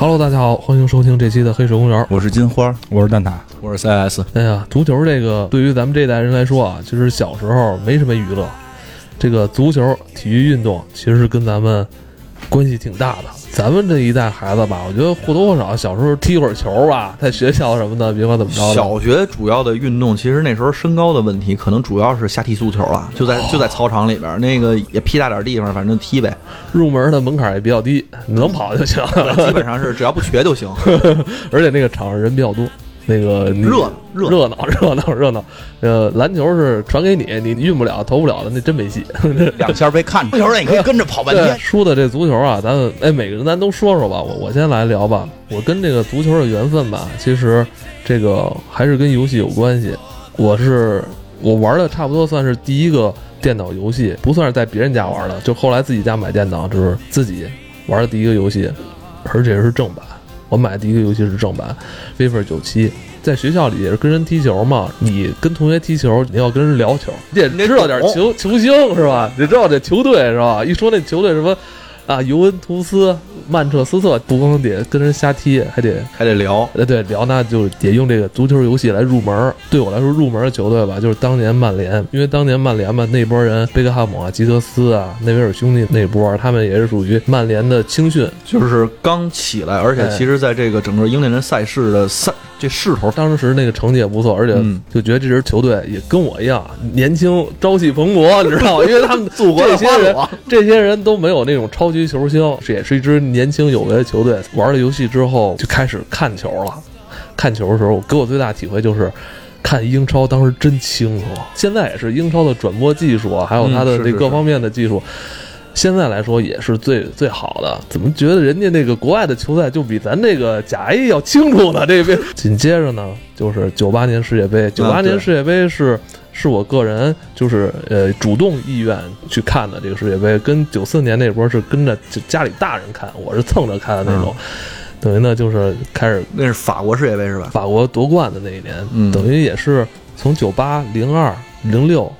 Hello，大家好，欢迎收听这期的《黑水公园》。我是金花，我是蛋挞，我是 CS。哎呀，足球这个对于咱们这代人来说啊，其实小时候没什么娱乐。这个足球体育运动其实是跟咱们关系挺大的。咱们这一代孩子吧，我觉得或多或少小时候踢会儿球吧，在学校什么的，别管怎么着。小学主要的运动，其实那时候身高的问题，可能主要是瞎踢足球了，就在就在操场里边，那个也屁大点地方，反正踢呗。入门的门槛也比较低，能跑就行。基本上是只要不瘸就行，而且那个场上人比较多。那个热热热闹 热闹热闹，呃，篮球是传给你，你运不了投不了的，那真没戏。两下被看出球你可以跟着跑半天。输的这足球啊，咱哎，每个人咱都说说吧。我我先来聊吧。我跟这个足球的缘分吧，其实这个还是跟游戏有关系。我是我玩的差不多算是第一个电脑游戏，不算是在别人家玩的，就后来自己家买电脑，就是自己玩的第一个游戏，而且是正版。我买的第一个游戏是正版《FIFA 九七》，在学校里也是跟人踢球嘛。你跟同学踢球，你要跟人聊球，你得知道点球球星是吧？你知道这球队是吧？一说那球队什么？啊，尤文图斯、曼彻斯特，不光得跟人瞎踢，还得还得聊。呃，对，聊那就得用这个足球游戏来入门。对我来说，入门的球队吧，就是当年曼联，因为当年曼联吧，那波人贝克汉姆啊、吉德斯啊、内维尔兄弟那波，他们也是属于曼联的青训，就是刚起来，而且其实在这个整个英格兰赛事的赛。这势头，当时那个成绩也不错，而且就觉得这支球队也跟我一样年轻、朝气蓬勃，你知道吗？因为他们 祖国这些人，这些人都没有那种超级球星，这也是一支年轻有为的球队。玩了游戏之后，就开始看球了。看球的时候，给我最大体会就是，看英超当时真清楚。现在也是英超的转播技术啊，还有它的这各方面的技术。现在来说也是最最好的，怎么觉得人家那个国外的球赛就比咱这个甲 A 要清楚呢？这边紧接着呢，就是九八年世界杯，九八年世界杯是是我个人就是呃主动意愿去看的这个世界杯，跟九四年那波是跟着家里大人看，我是蹭着看的那种，等于呢就是开始那是法国世界杯是吧？法国夺冠的那一年，等于也是从九八零二零六。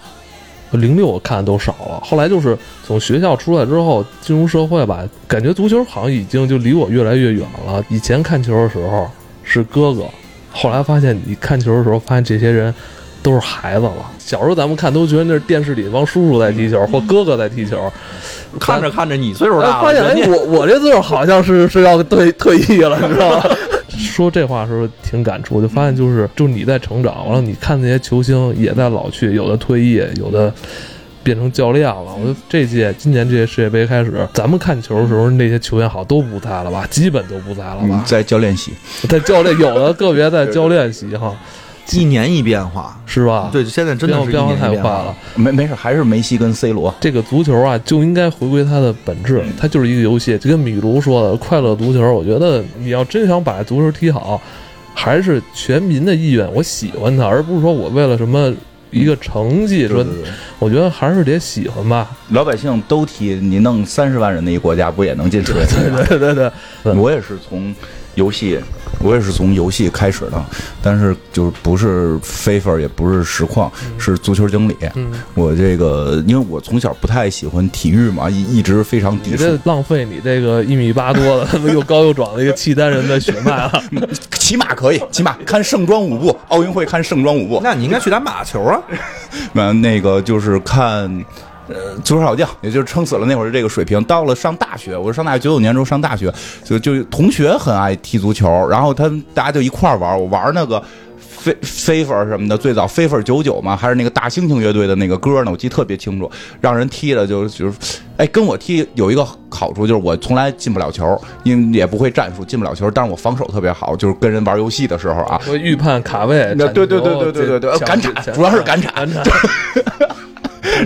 零六我看的都少了，后来就是从学校出来之后进入社会吧，感觉足球好像已经就离我越来越远了。以前看球的时候是哥哥，后来发现你看球的时候发现这些人都是孩子了。小时候咱们看都觉得那是电视里帮叔叔在踢球或哥哥在踢球，看着看着你岁数大了，发现哎我我这岁数好像是是要退退役了，你知道吗？说这话的时候挺感触，就发现就是就是你在成长，完了你看那些球星也在老去，有的退役，有的变成教练了。我觉得这届今年这届世界杯开始，咱们看球的时候那些球员好都不在了吧，基本都不在了吧，在教练席，在教练有的个别在教练席哈。一年一变化是吧？对，现在真的是变化太快了。没没事，还是梅西跟 C 罗。这个足球啊，就应该回归它的本质，它就是一个游戏。就跟米卢说的，快乐足球。我觉得你要真想把足球踢好，还是全民的意愿。我喜欢它，而不是说我为了什么一个成绩说。我觉得还是得喜欢吧。老百姓都踢，你弄三十万人的一个国家，不也能进世界杯？对对对对，我也是从。游戏，我也是从游戏开始的，但是就是不是 FIFA，也不是实况，是足球经理。我这个，因为我从小不太喜欢体育嘛，一一直非常抵触。浪费你这个一米八多的 又高又壮的一个契丹人的血脉了。骑马可以，骑马看盛装舞步，奥运会看盛装舞步。那你应该去打马球啊。那那个就是看。呃，足球小将，也就是撑死了那会儿这个水平。到了上大学，我上大学九九年之后上大学，就就同学很爱踢足球，然后他大家就一块玩我玩那个飞飞粉什么的，最早飞粉九九嘛，还是那个大猩猩乐队的那个歌呢，我记得特别清楚。让人踢的就就是，哎，跟我踢有一个好处就是我从来进不了球，因为也不会战术，进不了球，但是我防守特别好，就是跟人玩游戏的时候啊，我预判卡位，对对对对对对对，赶铲，主要是赶铲。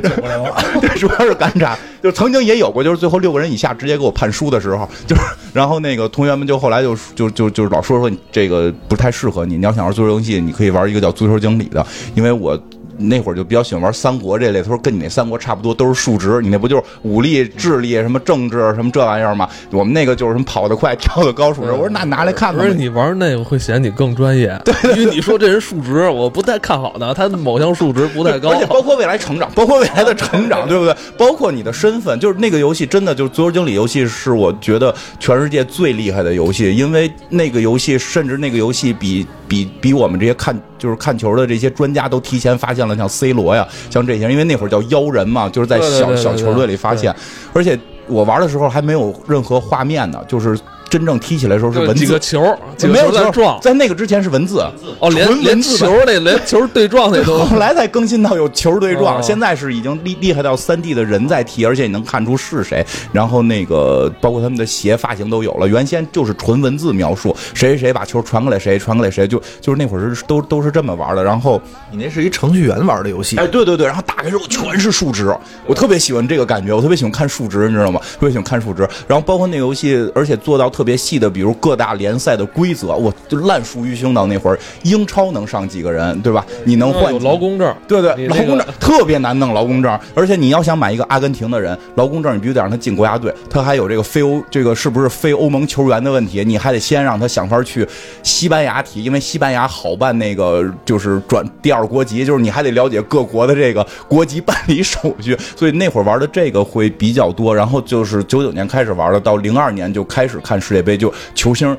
走过来了，主要是赶场，就曾经也有过，就是最后六个人以下直接给我判输的时候，就是，然后那个同学们就后来就就就就老说说你这个不太适合你，你要想玩足球游戏，你可以玩一个叫足球经理的，因为我那会儿就比较喜欢玩三国这类，他说跟你那三国差不多，都是数值，你那不就是武力、智力、什么政治什么这玩意儿吗？我们那个就是什么跑得快、跳得高数值。我说那拿来看看吧。不是你玩那个会显你更专业，因为你说这人数值我不太看好的，他某项数值不太高而。且包括未来成长，包括未来的成长，对不对？包括你的身份，就是那个游戏真的就是足球经理游戏，是我觉得全世界最厉害的游戏，因为那个游戏甚至那个游戏比比比我们这些看就是看球的这些专家都提前发现了，像 C 罗呀，像这些，因为那会儿叫妖人嘛，就是在小小球队里发现，而且我玩的时候还没有任何画面呢，就是真正踢起来的时候是文字。几个球，几没有球个球在撞，在那个之前是文字，哦，连连纯文字的球那连球对撞那都 后来才更新到有球对撞，哦现在是已经厉厉害到三 D 的人在踢，而且你能看出是谁，然后那个包括他们的鞋发型都有了。原先就是纯文字描述，谁谁谁把球传过来谁，传过来谁，就就是那会儿是都都是这么玩的。然后，你那是一程序员玩的游戏哎，，对对对，然后打开之后全是数值，我特别喜欢这个感觉，我特别喜欢看数值，你知道吗？特别喜欢看数值。然后包括那个游戏，而且做到特别细的，比如各大联赛的规则，我就烂熟于胸到那会儿，英超能上几个人，对吧？你能换有劳工证，对对，那个劳工证 特别难弄，劳工证，而且你要想买一个阿根廷的人，劳工证你必须得让他进国家队，他还有这个非欧这个是不是非欧盟球员的问题，你还得先让他想法去西班牙踢，因为西班牙好办那个就是转第二国籍，就是你还得了解各国的这个国籍办理手续，所以那会儿玩的这个会比较多，然后就是九九年开始玩的，到零二年就开始看世界杯，就球星。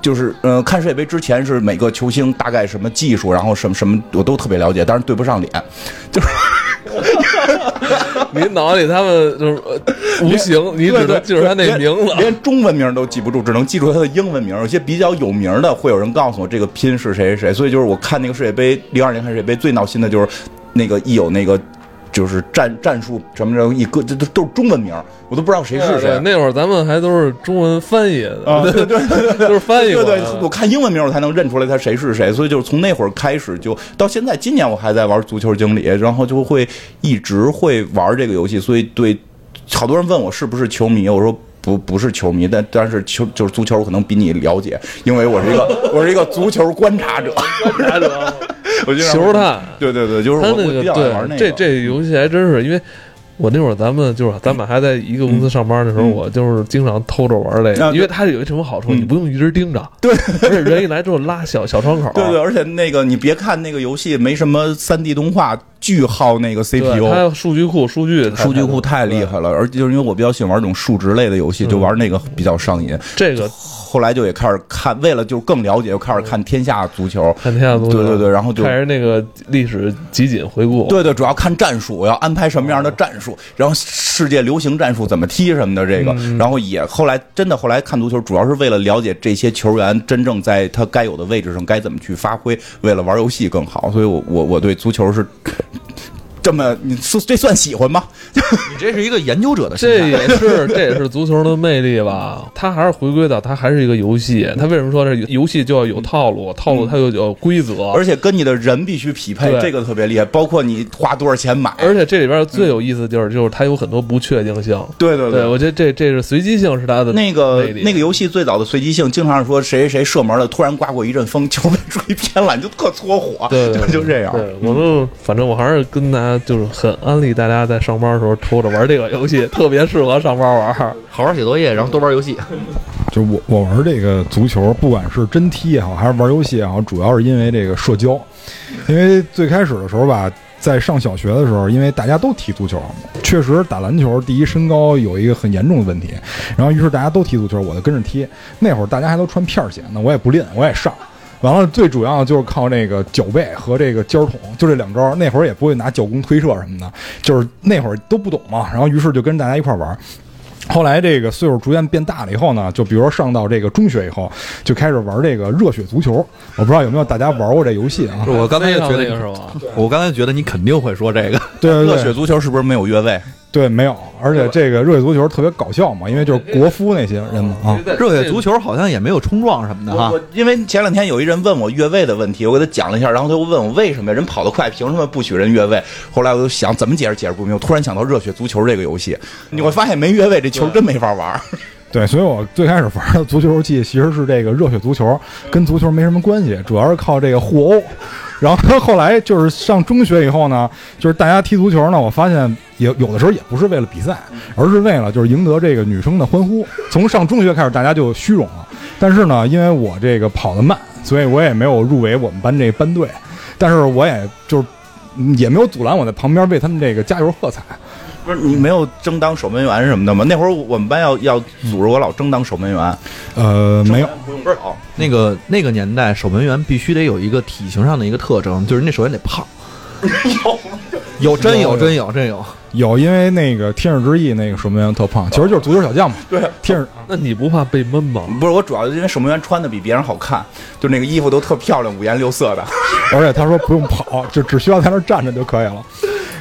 就是呃，看世界杯之前是每个球星大概什么技术，然后什么什么我都特别了解，但是对不上脸。就是你脑子里他们就是呃无形，你只能记住他那连名字。连中文名都记不住，只能记住他的英文名。有些比较有名的，会有人告诉我这个拼是谁谁谁。所以就是我看那个世界杯，零二年看世界杯最闹心的就是那个一有那个就是战战术什么的，一个这都都是中文名，我都不知道谁是谁。那会儿咱们还都是中文翻译的，啊，对对对对 都是翻译对对我看英文名我才能认出来他谁是谁，所以就是从那会儿开始就到现在，今年我还在玩足球经理，然后就会一直会玩这个游戏，所以对好多人问我是不是球迷，我说。不不是球迷，但但是球就是足球，我可能比你了解，因为我是一个 我是一个足球观察者，观察者 我就让球探。对对对，就是他那个我我比较玩那，个。这这游戏还真是，因为我那会儿咱们就是咱们还在一个公司上班的时候，嗯。我就是经常偷着玩这啊个，因为它有一什么好处，嗯。你不用一直盯着，对，而且人一来之后拉小小窗口，对对，而且那个你别看那个游戏没什么三 D 动画，巨耗那个 CPU，它数据库数据数据库太厉害了，而且就是因为我比较喜欢玩这种数值类的游戏，就玩那个比较上瘾。这个后来就也开始看，为了就更了解，又开始看天下足球。看天下足球，对对对，然后就开始那个历史集锦回顾，对对，主要看战术，我要安排什么样的战术，然后世界流行战术怎么踢什么的这个，然后也后来真的后来看足球，主要是为了了解这些球员真正在他该有的位置上该怎么去发挥，为了玩游戏更好，所以我我我对足球是这么，你说这算喜欢吗？你这是一个研究者的心这。也是 这也是足球的魅力吧？它还是回归到它还是一个游戏。它为什么说这游戏就要有套路？套路它就有规则，而且跟你的人必须匹配，这个特别厉害。包括你花多少钱买，而且这里边最有意思的就是就是它有很多不确定性。对对对，我觉得这这是随机性是它的那个那个游戏最早的随机性，经常是说谁谁谁射门了，突然刮过一阵风，球被吹偏了，你就特搓火，对对就就这样。对，我就反正我还是跟大家就是很安利大家在上班的时候偷着玩这个游戏，特别适合上班玩。好好写作业，然后多玩游戏。就我我玩这个足球，不管是真踢也好，还是玩游戏也好，主要是因为这个社交。因为最开始的时候吧，在上小学的时候，因为大家都踢足球，确实打篮球第一身高有一个很严重的问题，然后于是大家都踢足球，我就跟着踢。那会儿大家还都穿片儿鞋呢，我也不练，我也上。完了，最主要的就是靠那个脚背和这个尖儿捅，就这两招。那会儿也不会拿脚弓推射什么的，就是那会儿都不懂嘛。然后于是就跟大家一块儿玩。后来这个岁数逐渐变大了以后呢，就比如说上到这个中学以后，就开始玩这个热血足球。我不知道有没有大家玩过这游戏啊？我刚才就觉得是吧？我刚才觉得你肯定会说这个。对对对热血足球是不是没有越位？对，没有。而且这个热血足球特别搞笑嘛，因为就是国夫那些人嘛啊。热血足球好像也没有冲撞什么的哈我。因为前两天有一人问我越位的问题，我给他讲了一下，然后他又问我为什么人跑得快，凭什么不许人越位？后来我就想怎么解释解释不明，我突然想到热血足球这个游戏，你会发现没越位这球真没法玩。对，所以我最开始玩的足球游戏其实是这个热血足球，跟足球没什么关系，主要是靠这个互殴。然后后来就是上中学以后呢，就是大家踢足球呢，我发现也有的时候也不是为了比赛，而是为了就是赢得这个女生的欢呼。从上中学开始，大家就虚荣了。但是呢，因为我这个跑得慢，所以我也没有入围我们班这班队。但是我也就是嗯也没有阻拦我在旁边为他们这个加油喝彩。不是你没有争当守门员什么的吗？那会儿我们班要要组织我老争当守门员，呃，没有，不用跑。那个那个年代，守门员必须得有一个体型上的一个特征，就是那首先得胖。有有真有真有真有，有，因为那个天使之翼那个守门员特胖，其实就是足球小将嘛。对，天使 那你不怕被闷吗？不是我主要因为守门员穿的比别人好看，就那个衣服都特漂亮，五颜六色的。而且他说不用跑，就只需要在那儿站着就可以了。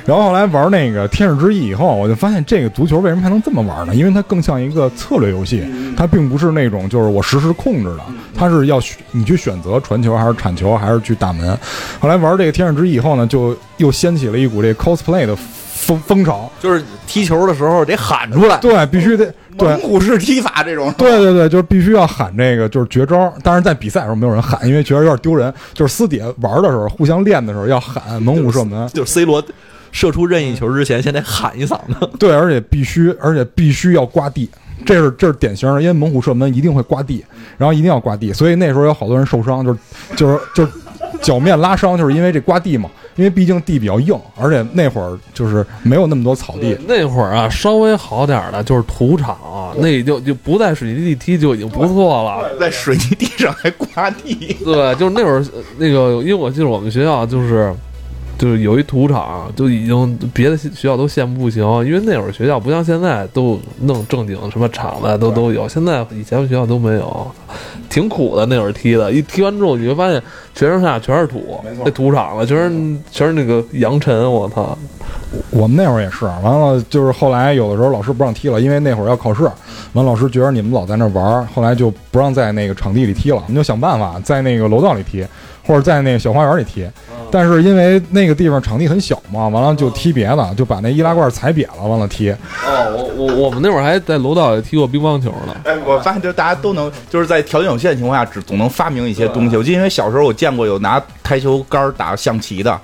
然后后来玩那个天使之翼以后，我就发现这个足球为什么还能这么玩呢？因为它更像一个策略游戏，它并不是那种就是我实时控制的，它是要选你去选择传球还是铲球还是去打门。后来玩这个天使之翼以后呢，就又掀起了一股这 cosplay 的风风潮。就是踢球的时候得喊出来。对，必须得对蒙。古式踢法这种，对对对，就是必须要喊这个，就是绝招。但是，在比赛的时候没有人喊，因为觉得有点丢人。就是私底下玩的时候，互相练的时候要喊猛虎射门。就是 C 罗射出任意球之前，先得喊一嗓子。对，而且必须，而且必须要刮地，这是这是典型的，因为猛虎射门一定会刮地，然后一定要刮地，所以那时候有好多人受伤，就是就是就是脚面拉伤，就是因为这刮地嘛，因为毕竟地比较硬，而且那会儿就是没有那么多草地，那会儿啊，稍微好点儿的就是土场，那就就不在水泥地踢就已经不错了。在水泥地上还刮地。对，就是那会儿呃那个，因为我记得我们学校就是。就是有一土场，就已经别的学校都羡慕不行，因为那会儿学校不像现在都弄正经什么场子都都有，现在以前学校都没有，挺苦的那会儿踢的，一踢完之后你会发现全身上下全是土，那土场子全是全是那个扬尘，我操！我们那会儿也是，完了就是后来有的时候老师不让踢了，因为那会儿要考试，完老师觉得你们老在那玩，后来就不让在那个场地里踢了，我们就想办法在那个楼道里踢，或者在那个小花园里踢。但是因为那个地方场地很小嘛，完了就踢别的，就把那易拉罐踩瘪了，完了踢。哦，我我我们那会儿还在楼道里踢过乒乓球呢。哎，我发现就是大家都能，就是在条件有限的情况下，只总能发明一些东西。我记得因为小时候我见过有拿台球杆打象棋的，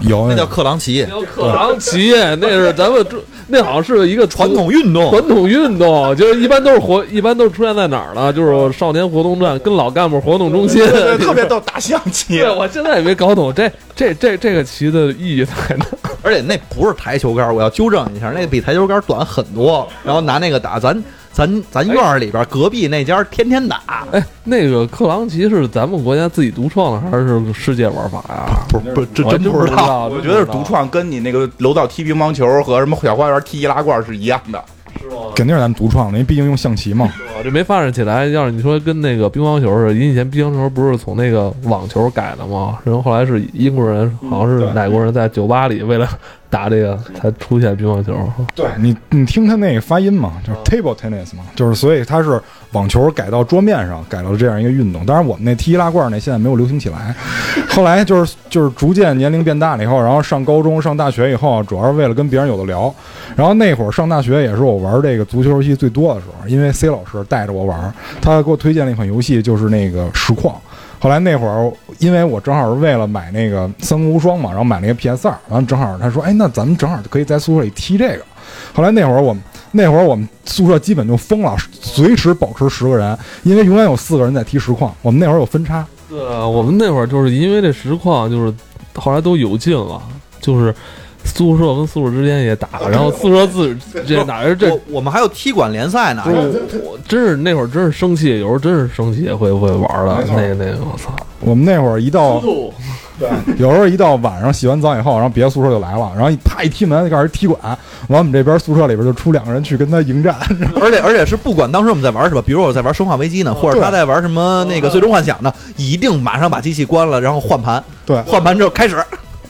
有那叫克朗奇，叫克朗奇，那是咱们中那好像是一个传统运动。传统运动，就是一般都是活，一般都是出现在哪儿呢？就是少年活动站跟老干部活动中心。对对，特别逗，打象棋对，。我现在也没搞懂这这这这个棋的意义在哪。而且那不是台球杆，我要纠正一下，那个比台球杆短很多。然后拿那个打，咱咱咱院儿里边隔壁那家天天打，哎，那个克朗奇是咱们国家自己独创的，还是世界玩法呀？不是不是，这真不知道。我觉得是独创，跟你那个楼道踢乒乓球和什么小花园踢易拉罐是一样的。肯定是咱们独创的，因为毕竟用象棋嘛。我这没发展起来。要是你说跟那个乒乓球似的，以前乒乓球不是从那个网球改的吗？然后后来是英国人，好像是哪国人在酒吧里为了打这个才出现乒乓球。对你，你听他那个发音嘛，就是 table tennis 嘛，就是所以它是网球改到桌面上，改到这样一个运动。当然，我们那踢易拉罐那现在没有流行起来。后来就是就是逐渐年龄变大了以后，然后上高中、上大学以后，主要是为了跟别人有的聊。然后那会儿上大学也是我玩这个足球游戏最多的时候，因为 C 老师带着我玩，他给我推荐了一款游戏，就是那个实况。后来那会儿，因为我正好是为了买那个《三国无双》嘛，然后买了一个 PS 二，完了正好他说，哎，那咱们正好可以在宿舍里踢这个。后来那会儿我们那会儿我们宿舍基本就疯了，随时保持十个人，因为永远有四个人在踢实况。我们那会儿有分差，对，我们那会儿就是因为这实况，就是后来都有劲了，就是宿舍跟宿舍之间也打，然后宿舍自之间打，而这我我们还有踢馆联赛呢，我真是那会儿真是生气，有时候真是生气也会会玩的，那个那个我操，我们那会儿一到有时候一到晚上洗完澡以后，然后别的宿舍就来了，然后一啪一踢门就开始踢馆，完我们这边宿舍里边就出两个人去跟他迎战，而且而且是不管当时我们在玩什么，比如我在玩《生化危机》呢，或者他在玩什么那个《最终幻想》呢，一定马上把机器关了，然后换盘，对。换盘之后开始。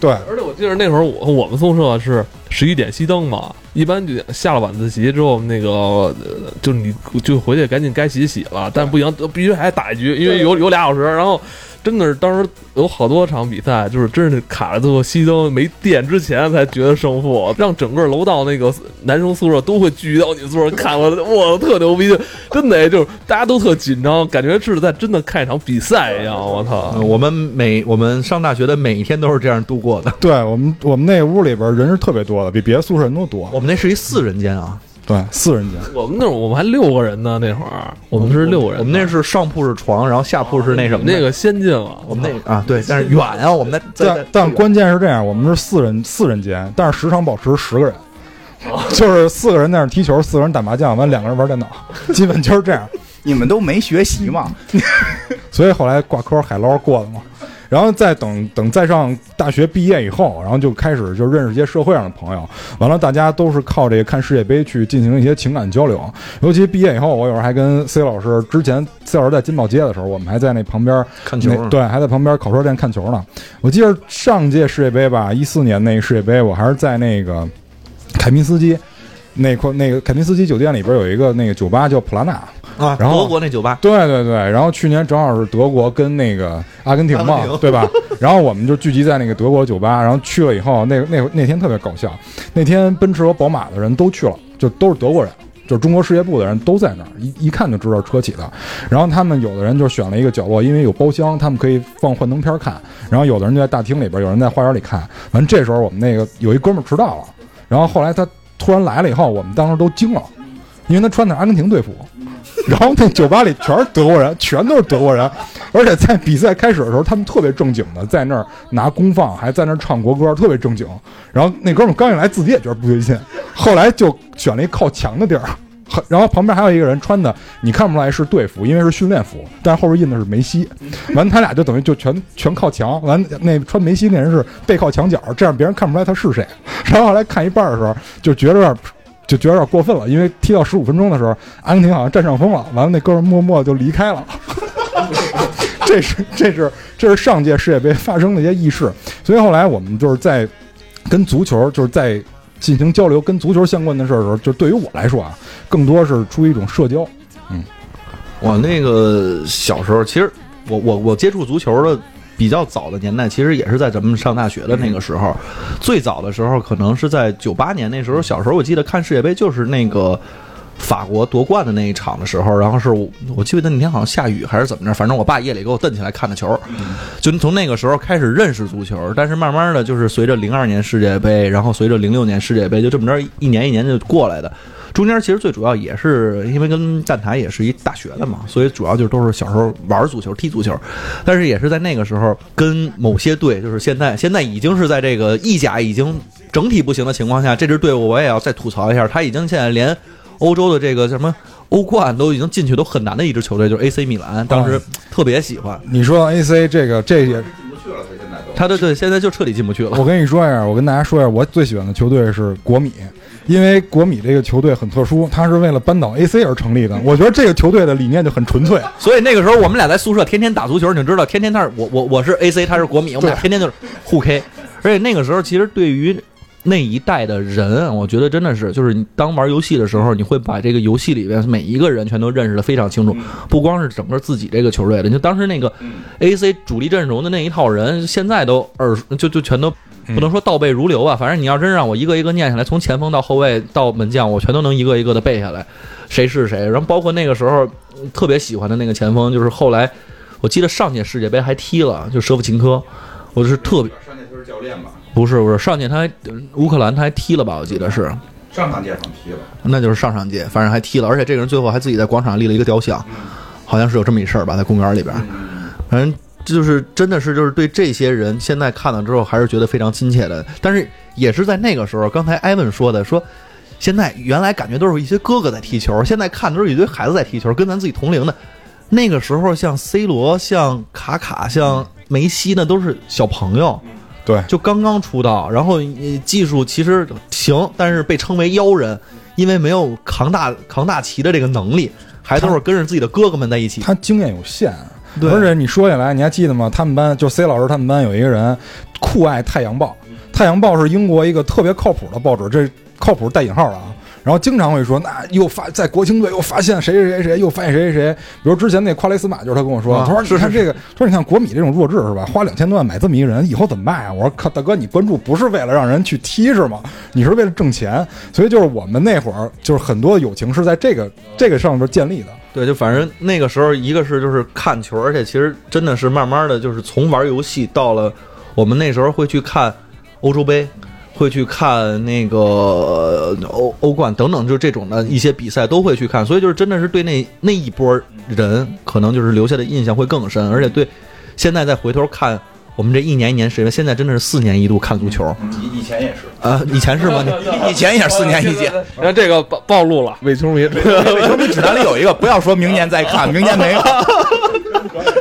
对，而且我记得那会儿我我们宿舍是十一点熄灯嘛，一般就下了晚自习之后，那个呃就你就回去赶紧该洗洗了，但不行，必须还打一局，因为有有俩小时。然后真的是当时有好多场比赛，就是真是卡了最后熄灯没电之前才决得胜负，让整个楼道那个男生宿舍都会聚集到你宿舍看我，我特牛逼，真的就是大家都特紧张，感觉是在真的看一场比赛一样。我操！我们每我们上大学的每一天都是这样度过的。对我们我们那屋里边人是特别多的，比别的宿舍人都多。我们那是一四人间啊，对，四人间。我们那会儿我们还六个人呢，那会儿我们是六个人呢，我们那是上铺是床，然后下铺是那什么的那个先进了，我们那啊对，但是远啊，我们那但但关键是这样，我们是四人四人间，但是时长保持十个人，就是四个人在那儿踢球，四个人打麻将，完两个人玩电脑，基本就是这样。你们都没学习嘛？所以后来挂科海捞过了嘛。然后再等等再上大学毕业以后，然后就开始就认识一些社会上的朋友。完了，大家都是靠这个看世界杯去进行一些情感交流。尤其毕业以后，我有时候还跟 C 老师，之前 C 老师在金宝街的时候，我们还在那旁边看球对，还在旁边烤串店看球呢。我记得上届世界杯吧，一四年那个世界杯，我还是在那个凯宾斯基那块那个凯宾斯基酒店里边有一个那个酒吧叫普拉纳。啊，然后德国那酒吧，对对对，然后去年正好是德国跟那个阿根廷嘛，对吧？然后我们就聚集在那个德国酒吧，然后去了以后，那那那天特别搞笑，那天奔驰和宝马的人都去了，就都是德国人。就是中国事业部的人都在那儿，一一看就知道是车企的。然后他们有的人就选了一个角落，因为有包厢，他们可以放幻灯片看。然后有的人就在大厅里边，有人在花园里看。完这时候我们那个有一哥们儿迟到了，然后后来他突然来了以后，我们当时都惊了，因为他穿的阿根廷队服。然后那酒吧里全是德国人，全都是德国人，而且在比赛开始的时候，他们特别正经的在那儿拿功放，还在那儿唱国歌，特别正经。然后那哥们儿刚一来，自己也觉得不对劲，后来就选了一靠墙的地儿。然后旁边还有一个人穿的，你看不出来是队服，因为是训练服，但后边印的是梅西。完，他俩就等于就全全靠墙。完，那穿梅西那人是背靠墙角，这样别人看不出来他是谁。然后后来看一半的时候，就觉得就觉得有点过分了，因为踢到十五分钟的时候，阿根廷好像占上风了。完了，那哥们儿默默就离开了。这是这是这是上届世界杯发生的一些轶事，所以后来我们就是在跟足球就是在进行交流跟足球相关的事儿的时候，就对于我来说啊，更多是出于一种社交。嗯我那个小时候，其实我我我接触足球的比较早的年代，其实也是在咱们上大学的那个时候。最早的时候，可能是在九八年那时候，小时候我记得看世界杯就是那个。法国夺冠的那一场的时候，然后是我我记得那天好像下雨还是怎么着，反正我爸夜里给我蹬起来看的球，就从那个时候开始认识足球。但是慢慢的就是随着零二年世界杯，然后随着零六年世界杯，就这么着一年一年就过来的。中间其实最主要也是因为跟站台也是一大学的嘛，所以主要就是都是小时候玩足球、踢足球，但是也是在那个时候跟某些队，就是现在现在已经是在这个意甲已经整体不行的情况下，这支队伍我也要再吐槽一下，他已经现在连欧洲的这个叫什么欧冠都已经进去都很难的一支球队，就是 AC 米兰，当时特别喜欢你说 AC 这个这也，他，对对，现在就彻底进不去了。我跟你说一下，我跟大家说一下，我最喜欢的球队是国米。因为国米这个球队很特殊，它是为了扳倒 AC 而成立的。我觉得这个球队的理念就很纯粹。所以那个时候我们俩在宿舍天天打足球，你就知道，天天他是我我我是 AC，他是国米，我们俩天天就是互 K。而且那个时候其实对于那一代的人，我觉得真的是，就是你当玩游戏的时候，你会把这个游戏里边每一个人全都认识的非常清楚，不光是整个自己这个球队的，就当时那个 AC 主力阵容的那一套人，现在都耳就就全都。不能说倒背如流吧，反正你要真让我一个一个念下来，从前锋到后卫到门将，我全都能一个一个的背下来，谁是谁。然后包括那个时候特别喜欢的那个前锋，就是后来我记得上届世界杯还踢了，就舍甫琴科，我是特别上届他是教练吧？不是不是上届他还乌克兰他还踢了吧？我记得是，上上届上踢了。那就是上上届，反正还踢了，而且这个人最后还自己在广场立了一个雕像，好像是有这么一事儿吧，在公园里边，反正。就是真的是就是对这些人现在看了之后还是觉得非常亲切的，但是也是在那个时候，刚才艾文说的说，现在原来感觉都是一些哥哥在踢球，现在看都是一堆孩子在踢球，跟咱自己同龄的。那个时候像 C 罗、像卡卡、像梅西，那都是小朋友，对，就刚刚出道，然后技术其实行，但是被称为妖人，因为没有扛大扛大旗的这个能力，还都是跟着自己的哥哥们在一起。他经验有限。对而且你说起来，你还记得吗？他们班就 C 老师他们班有一个人酷爱《太阳报》，太阳报》是英国一个特别靠谱的报纸，这靠谱带引号的啊。然后经常会说，那又发在国青队又发现谁谁谁谁，又发现谁谁谁。比如之前那夸雷斯马，就是他跟我说，啊他说是你看这个，他说你看国米这种弱智是吧？花两千多万买这么一个人，以后怎么卖啊？我说靠，大哥，你关注不是为了让人去踢是吗？你是为了挣钱。所以就是我们那会儿就是很多友情是在这个这个上面建立的。对，就反正那个时候，一个是就是看球，而且其实真的是慢慢的就是从玩游戏到了我们那时候会去看欧洲杯，会去看那个呃欧欧冠等等，就这种的一些比赛都会去看，所以就是真的是对那那一波人可能就是留下的印象会更深，而且对现在再回头看。我们这一年一年时间，现在真的是四年一度看足球以以前也是，啊！以前是吗？以前也是四年一届。你看这个暴暴露了，伪球迷。伪球迷指南里有一个，不要说明年再看，明年没有。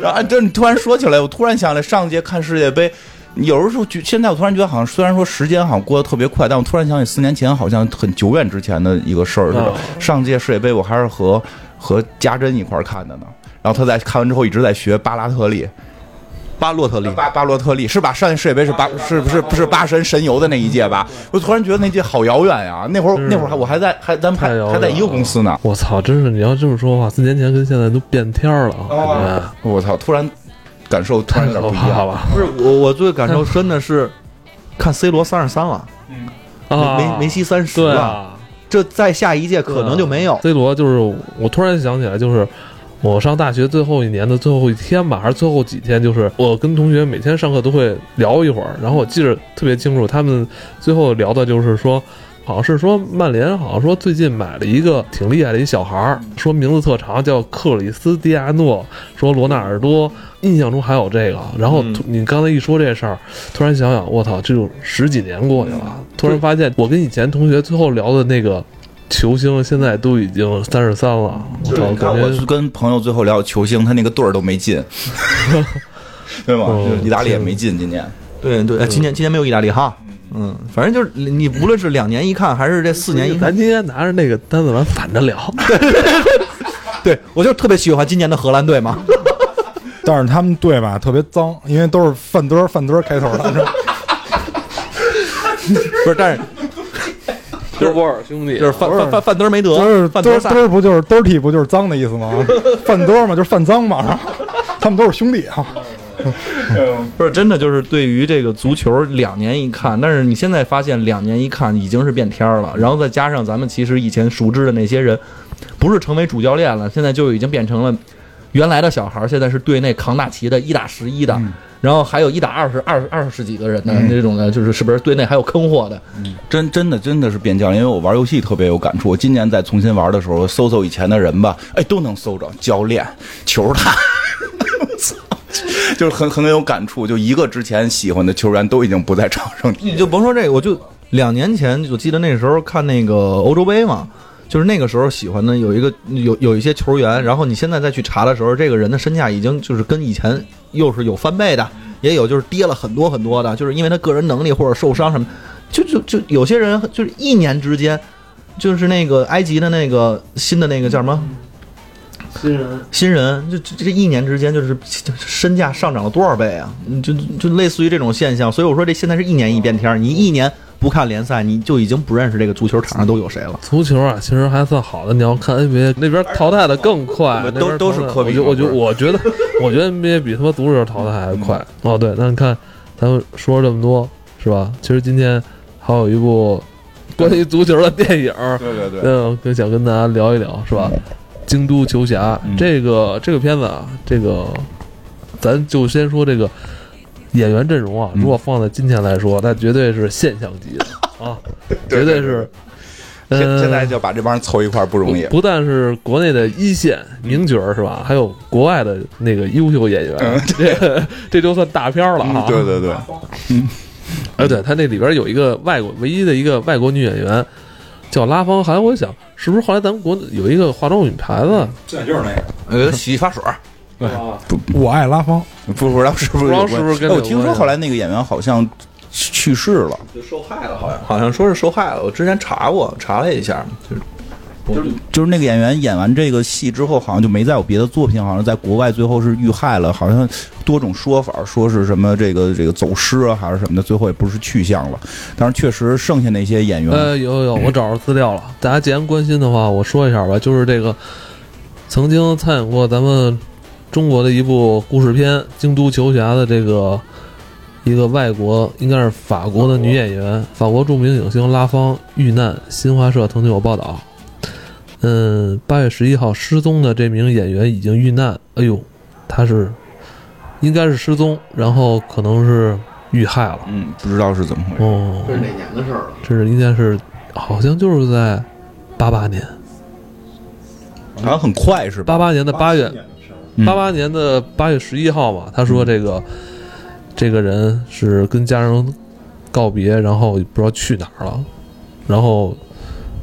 然 后这你突然说起来，我突然想起来上届看世界杯，有的时候觉现在我突然觉得好像虽然说时间好像过得特别快，但我突然想起四年前好像很久远之前的一个事儿似的啊。上届世界杯我还是和和家珍一块儿看的呢。然后他在看完之后一直在学巴拉特利，巴洛特利，巴巴洛特利是吧？上届世界杯是巴是不是不是巴神神游的那一届吧？我突然觉得那届好遥远呀！那会儿那会儿还我还在还咱们还在一个公司呢。我操，真是你要这么说的话，四年前跟现在都变天儿了啊！我操！突然感受突然有点不一样。怕 了不是我，我最感受深的是看 C 罗三十三了，啊！梅梅西三十了，这再下一届可能就没有。C 罗就是我突然想起来，就是我上大学最后一年的最后一天吧，还是最后几天，就是我跟同学每天上课都会聊一会儿，然后我记得特别清楚，他们最后聊的就是说。好像是说曼联好像说最近买了一个挺厉害的一小孩儿，说名字特长叫克里斯蒂亚诺，说罗纳尔多，印象中还有这个。然后突你刚才一说这事儿，突然想想，我操，这就十几年过去了，突然发现我跟以前同学最后聊的那个球星，现在都已经三十三了，我操，感觉我跟朋友最后聊球星，他那个队儿都没进，对吗？哦意大利也没进，今年。对对，哎今年今年没有意大利哈，嗯，反正就是你无论是两年一看，还是这四年一看咱，今天拿着那个单子咱反着聊，对我就特别喜欢今年的荷兰队嘛。但是他们队吧特别脏，因为都是范德范德开头的。不是，但是德波尔兄弟就是范范范范德梅德都是，范德萨都是都，是不就是 dirty 不就是脏的意思吗？范德嘛就是范脏嘛，他们都是兄弟啊。不是真的就是对于这个足球两年一看，但是你现在发现两年一看已经是变天儿了，然后再加上咱们其实以前熟知的那些人，不是成为主教练了，现在就已经变成了原来的小孩儿，现在是队内扛大旗的，一打十一的。然后还有一打二十二二十几个人的那种的，就是是不是队内还有坑货的？真真的真的是变教练，因为我玩游戏特别有感触。我今年在重新玩的时候，搜搜以前的人吧，哎，都能搜着教练、球探，我操就是很很有感触。就一个之前喜欢的球员都已经不在场上，你就甭说这个，我就两年前，我记得那时候看那个欧洲杯嘛，就是那个时候喜欢的有一个有有一些球员，然后你现在再去查的时候，这个人的身价已经就是跟以前又是有翻倍的，也有就是跌了很多很多的，就是因为他个人能力或者受伤什么，就就就有些人就是一年之间，就是那个埃及的那个新的那个叫什么？新人新人就这这一年之间，就是身价上涨了多少倍啊？嗯就就类似于这种现象，所以我说这现在是一年一变天儿，你一年不看联赛，你就已经不认识这个足球场上都有谁了。足球啊，其实还算好的。你要看 NBA 那边淘汰的更快，都都是科比我觉嘛我觉我觉得，我觉得 NBA 比他妈足球淘汰还快。哦，对，那你看咱们说了这么多，是吧？其实今天还有一部关于足球的电影，对对对，嗯，更想跟大家聊一聊，是吧？京都球侠嗯这个这个片子啊，这个咱就先说这个演员阵容啊，嗯如果放在今天来说，那绝对是现象级的啊，绝对是。呃现现在就把这帮人凑一块儿不容易。不不但是国内的一线名角儿是吧，还有国外的那个优秀演员，这这就算大片儿了嗯对。对对对，哎，对他那里边有一个外国唯一的一个外国女演员叫拉芳涵，我想是不是后来咱们国有一个化妆品牌子，对，就是那个。呃，洗发水儿，我爱拉芳，不不知道是不是是不是我听说后来那个演员好像去世了。就受害了，好像。好像说是受害了。我之前查过，查了一下，就是就是就是那个演员演完这个戏之后，好像就没再有别的作品，好像在国外最后是遇害了，好像多种说法，说是什么这个这个走失啊，还是什么的，最后也不是去向了。但是确实剩下那些演员，呃，有有有，我找着资料了。大家既然关心的话，我说一下吧，就是这个曾经参演过咱们中国的一部故事片《京都球侠》的这个一个外国，应该是法国的女演员，法国著名影星拉芳遇难。新华社曾经有报道。嗯，八月十一号失踪的这名演员已经遇难。哎呦，他是应该是失踪，然后可能是遇害了。嗯，不知道是怎么回事。哦，这是哪年的事儿了？这是应该是好像就是在八八年，好像很快是吧？八八年的八月，嗯八八年的八月十一号嘛。他说这个、这个人是跟家人告别，然后不知道去哪儿了，然后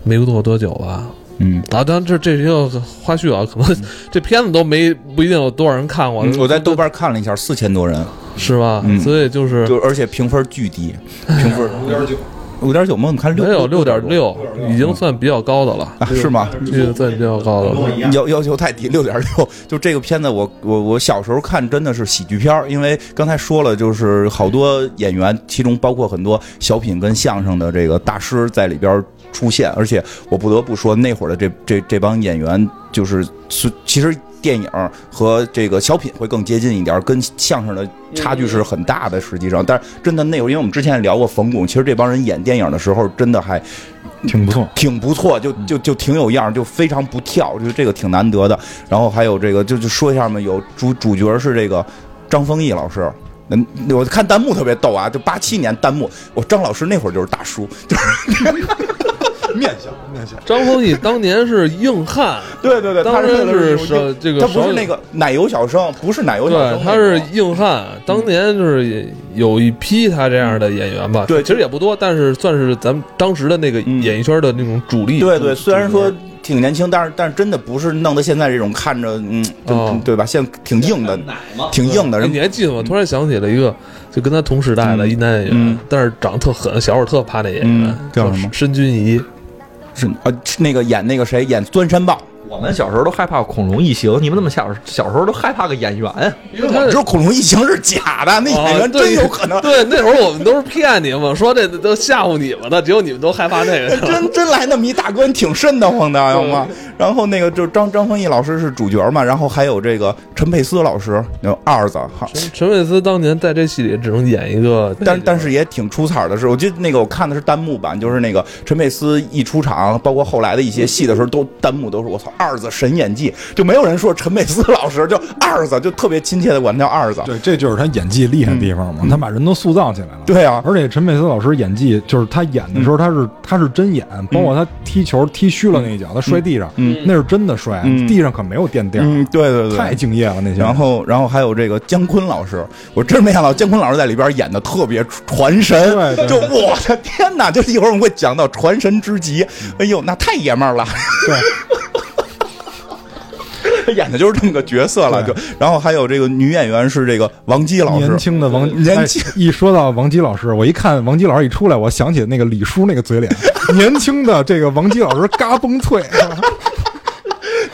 没过多久吧。嗯，啊，当然这这是一个花絮啊，可能 这片子都没不一定有多少人看过。嗯我在豆瓣看了一下，四千多人，是吧？嗯所以就是就而且评分巨低，评分 五点九，五点九吗？你看六没有六点六，已经算比较高的了，啊？是吗？这个算比较高的了。要要求太低，六点六。就这个片子我，我我小时候看真的是喜剧片儿，因为刚才说了，就是好多演员，其中包括很多小品跟相声的这个大师在里边出现，而且我不得不说，那会儿的这这这帮演员，就是是其实。电影和这个小品会更接近一点，跟相声的差距是很大的。实际上，但是真的那会儿，因为我们之前也聊过冯巩，其实这帮人演电影的时候，真的还 挺不错。挺不错，就就就挺有样，就非常不跳，就这个挺难得的。然后还有这个，就就说一下嘛，有主主角是这个张丰毅老师。嗯，我看弹幕特别逗啊，就八七年弹幕，我张老师那会儿就是大叔，就 是面相，面相。张丰毅当年是硬汉，对对对，他当然是是这个他不是那个奶油小生，不是奶油小生对，他是硬汉。当年就是有一批他这样的演员吧，对其实也不多，但是算是咱们当时的那个嗯演艺圈的那种主力。对对，虽然说挺年轻，但是但是真的不是弄得现在这种看着，嗯，对吧？现在挺硬的，奶吗？挺硬的你还记得吗？突然想起了一个，就跟他同时代的嗯一男演员，嗯但是长得特狠，小时候特怕那演员，嗯叫什么申军仪。是啊，那个演那个谁演钻山豹，我们小时候都害怕恐龙异形，你们怎么小小时候都害怕个演员？因为我知道恐龙异形是假的，那演员真有可能。对，那会儿我们都是骗你们，说这都吓唬你们的，只有你们都害怕那个。真真来那么一大哥，你挺瘆得慌的，要吗？然后那个就张张丰毅老师是主角嘛，然后还有这个陈佩斯老师，有二子哈。陈陈佩斯当年在这戏里只能演一个，但但是也挺出彩的是，我记得那个我看的是弹幕版，就是那个陈佩斯一出场，包括后来的一些戏的时候，都弹幕都是我操二子神演技，就没有人说陈佩斯老师就二子，就特别亲切的管他叫二子。对，这就是他演技厉害的地方嘛，他把人都塑造起来了。对啊，而且陈佩斯老师演技，就是他演的时候，他是他是真演，包括他踢球踢虚了那一脚，他摔地上，嗯。那是真的摔，嗯。地上可没有垫垫，嗯，对对对，太敬业了那些人。然后，然后还有这个姜昆老师，我真没想到姜昆老师在里边演的特别传神，对对。就我的天哪！就一会儿我们会讲到传神之极，哎呦，那太爷们儿了，他 演的就是这么个角色了，就然后还有这个女演员是这个王姬老师年，轻的王 年轻哎一说到王姬老师，我一看王姬老师一出来，我想起那个李叔那个嘴脸，年轻的这个王姬老师嘎嘣脆，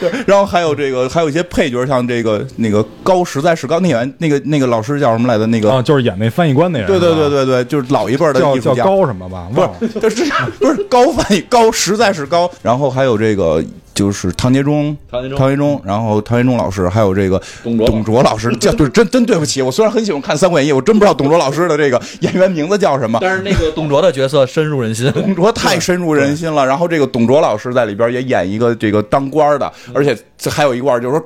对然后还有这个还有一些配角，像这个那个高实在是高那演员，那个那个老师叫什么来的？那个、啊，就是演那翻译官那人，对对对，对对，就是老一辈的叫叫艺术家，高什么吧，不是，就是不是高翻译高，实在是高。然后还有这个就是唐杰忠，唐杰忠唐杰忠，然后唐杰忠老师，还有这个董卓董卓老师，这对真真对不起，我虽然很喜欢看《三国演义》，我真不知道董卓老师的这个演员名字叫什么。但是那个董卓的角色深入人心。董卓太深入人心了，然后这个董卓老师在里边也演一个这个当官的，而且这还有一段就是说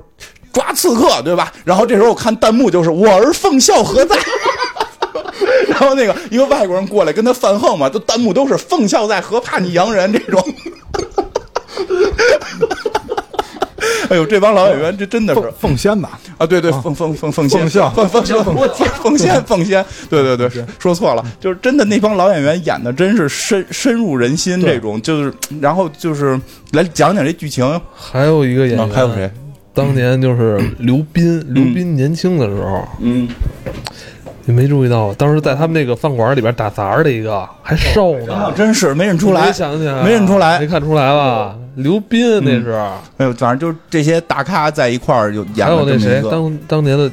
抓刺客，对吧？然后这时候我看弹幕就是“我儿奉孝何在 ”，然后那个一个外国人过来跟他犯横嘛，都弹幕都是“奉孝在，何怕你洋人”这种。哎呦，这帮老演员这真的是。凤凤仙吧，啊，对对，奉奉奉奉献奉孝。奉奉孝奉奉献奉献，对对对，说错了，就是真的那帮老演员演的真是深深入人心，这种就是，然后就是来讲讲这剧情，还有一个演员，啊还有谁？？当年就是刘斌，刘斌年轻的时候，嗯，你没注意到，当时在他们那个饭馆里边打杂的一个，还瘦呢，真是没认出来没，想起来，没认出来没看出来吧？刘斌那是，哎呦，反正就是这些大咖在一块儿就演还有那谁。当当年的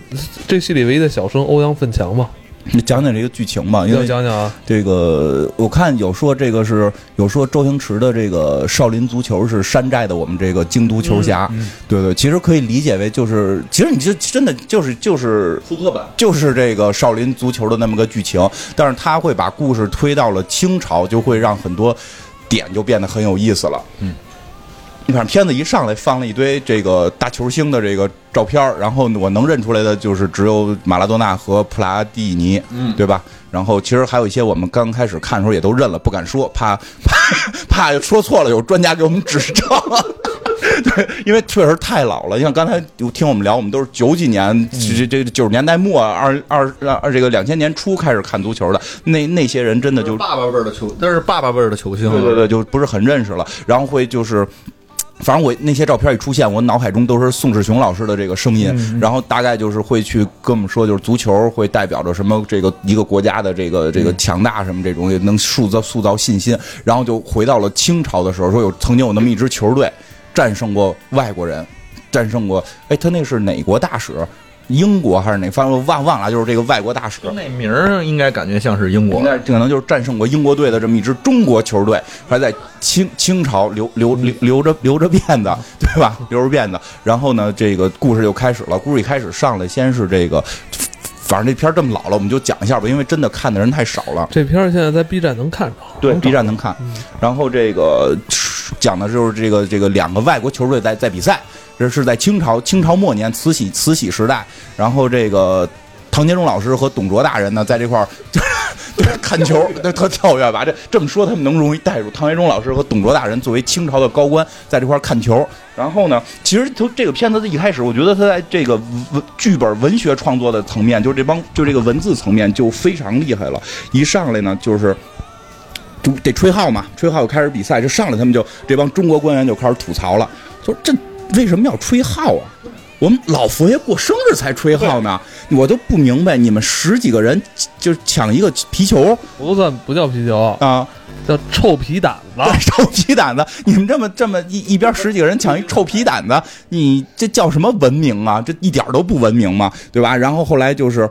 这戏里唯一的小生欧阳奋强嘛，你讲讲这个剧情吧，因要为讲讲啊，这个我看有说这个是有说周星驰的这个少林足球是山寨的我们这个京都球侠，嗯。对对，其实可以理解为就是，其实你就真的就是就是复刻版。就是这个少林足球的那么个剧情，但是他会把故事推到了清朝，就会让很多点就变得很有意思了。嗯，你看片子一上来放了一堆这个大球星的这个照片儿然后我能认出来的就是只有马拉多纳和普拉蒂尼，嗯，对吧？然后其实还有一些我们刚开始看的时候也都认了，不敢说，怕怕怕说错了，有专家给我们指正。对，因为确实太老了。像刚才有听我们聊，我们都是九几年，这这九十年代末二二二这个两千年初开始看足球的，那那些人真的就爸爸辈儿的球，那是爸爸辈儿的球星。对对对，就不是很认识了，然后会就是。反正我那些照片一出现，我脑海中都是宋世雄老师的这个声音，然后大概就是会去跟我们说，就是足球会代表着什么这个一个国家的这个这个强大什么这种，也能塑造塑造信心。然后就回到了清朝的时候，说有曾经有那么一支球队战胜过外国人，战胜过哎，他那是哪国大使？英国还是哪？反正我忘忘了，就是这个外国大使。那名儿应该感觉像是英国应。该可能就是战胜过英国队的这么一支中国球队，还在清清朝留留留留着留着辫子，对吧？留着辫子。然后呢，这个故事就开始了。故事一开始上来，先是这个，反正这片儿这么老了，我们就讲一下吧，因为真的看的人太少了。这片儿现在在 B 站能看着，对，B 站能看。然后这个讲的就是这个这个两个外国球队在在比赛，这是在清朝清朝末年慈禧慈禧时代。然后这个唐杰忠老师和董卓大人呢，在这块儿对 看球，对特跳跃吧？这这么说他们能容易带入。唐杰忠老师和董卓大人作为清朝的高官，在这块儿看球。然后呢，其实从这个片子的一开始，我觉得他在这个文剧本文学创作的层面，就是这帮就这个文字层面就非常厉害了。一上来呢，就是。就得吹号嘛，吹号就开始比赛，就上来他们就这帮中国官员就开始吐槽了，说这为什么要吹号啊？我们老佛爷过生日才吹号呢，我都不明白，你们十几个人就抢一个皮球不算不叫皮球，啊，叫臭皮胆子。臭皮胆子，你们这么这么一一边十几个人抢一臭皮胆子，你这叫什么文明啊？这一点都不文明嘛，对吧？然后后来就是。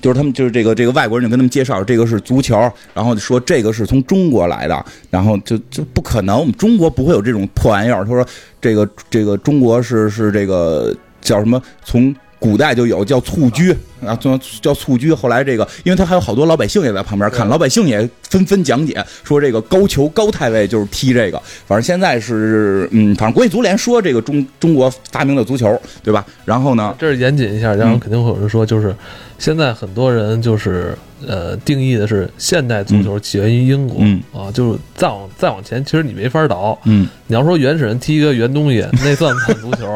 就是他们就是这个这个外国人就跟他们介绍这个是足球，然后说这个是从中国来的，然后就就不可能，我们中国不会有这种破玩意儿。他说这个这个中国是是这个叫什么从。古代就有叫蹴鞠啊，叫叫蹴鞠。后来这个，因为他还有好多老百姓也在旁边看，老百姓也纷纷讲解说这个高俅高太尉就是踢这个。反正现在是嗯，反正国际足联说这个中中国发明的足球，对吧？然后呢，这是严谨一下，然后肯定会有人说，就是现在很多人就是呃定义的是现代足球起源于英国、嗯啊，就是再往再往前，其实你没法倒。嗯，你要说原始人踢一个圆东西，那算不算足球？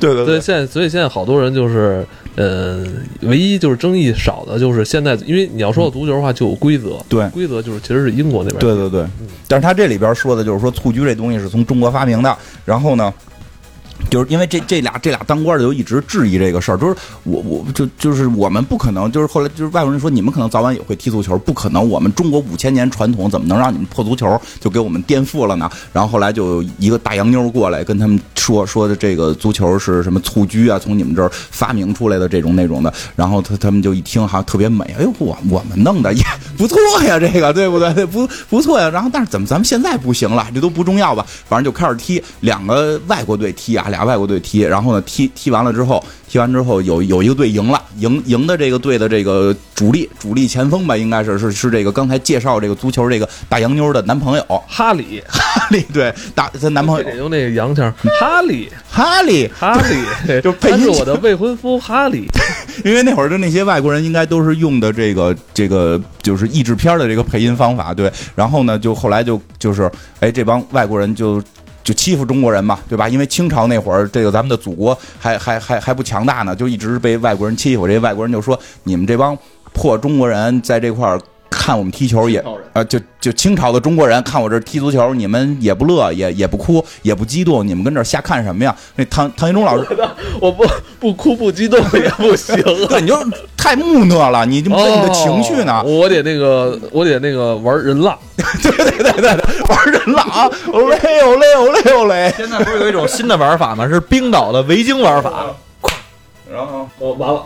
对 对对，现在所以现在好多人就是呃，唯一就是争议少的就是现在，因为你要说到足球的话，就有规则，对规则就是其实是英国那边对对对，但是他这里边说的就是说蹴鞠这东西是从中国发明的，然后呢。就是因为这这俩这俩当官的就一直质疑这个事儿，就是我我就就是我们不可能，就是后来就是外国人说你们可能早晚也会踢足球，不可能，我们中国五千年传统怎么能让你们破足球就给我们颠覆了呢？然后后来就一个大洋妞过来跟他们说说的这个足球是什么蹴鞠啊，从你们这儿发明出来的这种那种的，然后他他们就一听好像特别美，哎呦我我们弄的也 不错呀，这个对不对？不不错呀。然后但是怎么咱们现在不行了？这都不重要吧？反正就开始踢两个外国队踢啊，俩外国队踢，然后呢踢踢完了之后，踢完之后有有一个队赢了，赢赢的这个队的这个主力主力前锋吧，应该是是是这个刚才介绍这个足球这个大洋妞的男朋友哈里，哈里，对，大他男朋友用那个洋腔，哈里，哈里，哈里，就配音他是我的未婚夫哈里。因为那会儿的那些外国人应该都是用的这个这个就是译制片的这个配音方法，对。然后呢，就后来就就是哎，这帮外国人就就欺负中国人嘛，对吧？因为清朝那会儿，这个咱们的祖国还还还还不强大呢，就一直被外国人欺负。这些外国人就说：“你们这帮破中国人在这块儿。”看我们踢球也呃，就就清朝的中国人看我这踢足球，你们也不乐，也也不哭，也不激动，你们跟这儿瞎看什么呀？那唐唐一中老师，我不不哭不激动也不行啊。对，你就太木讷了，你就没你的情绪呢。哦我得那个，我得那个玩人浪，对对对对对，玩人了啊！哦嘞哦嘞哦嘞哦嘞。现在不是有一种新的玩法吗？是冰岛的维京玩法，然后我完了，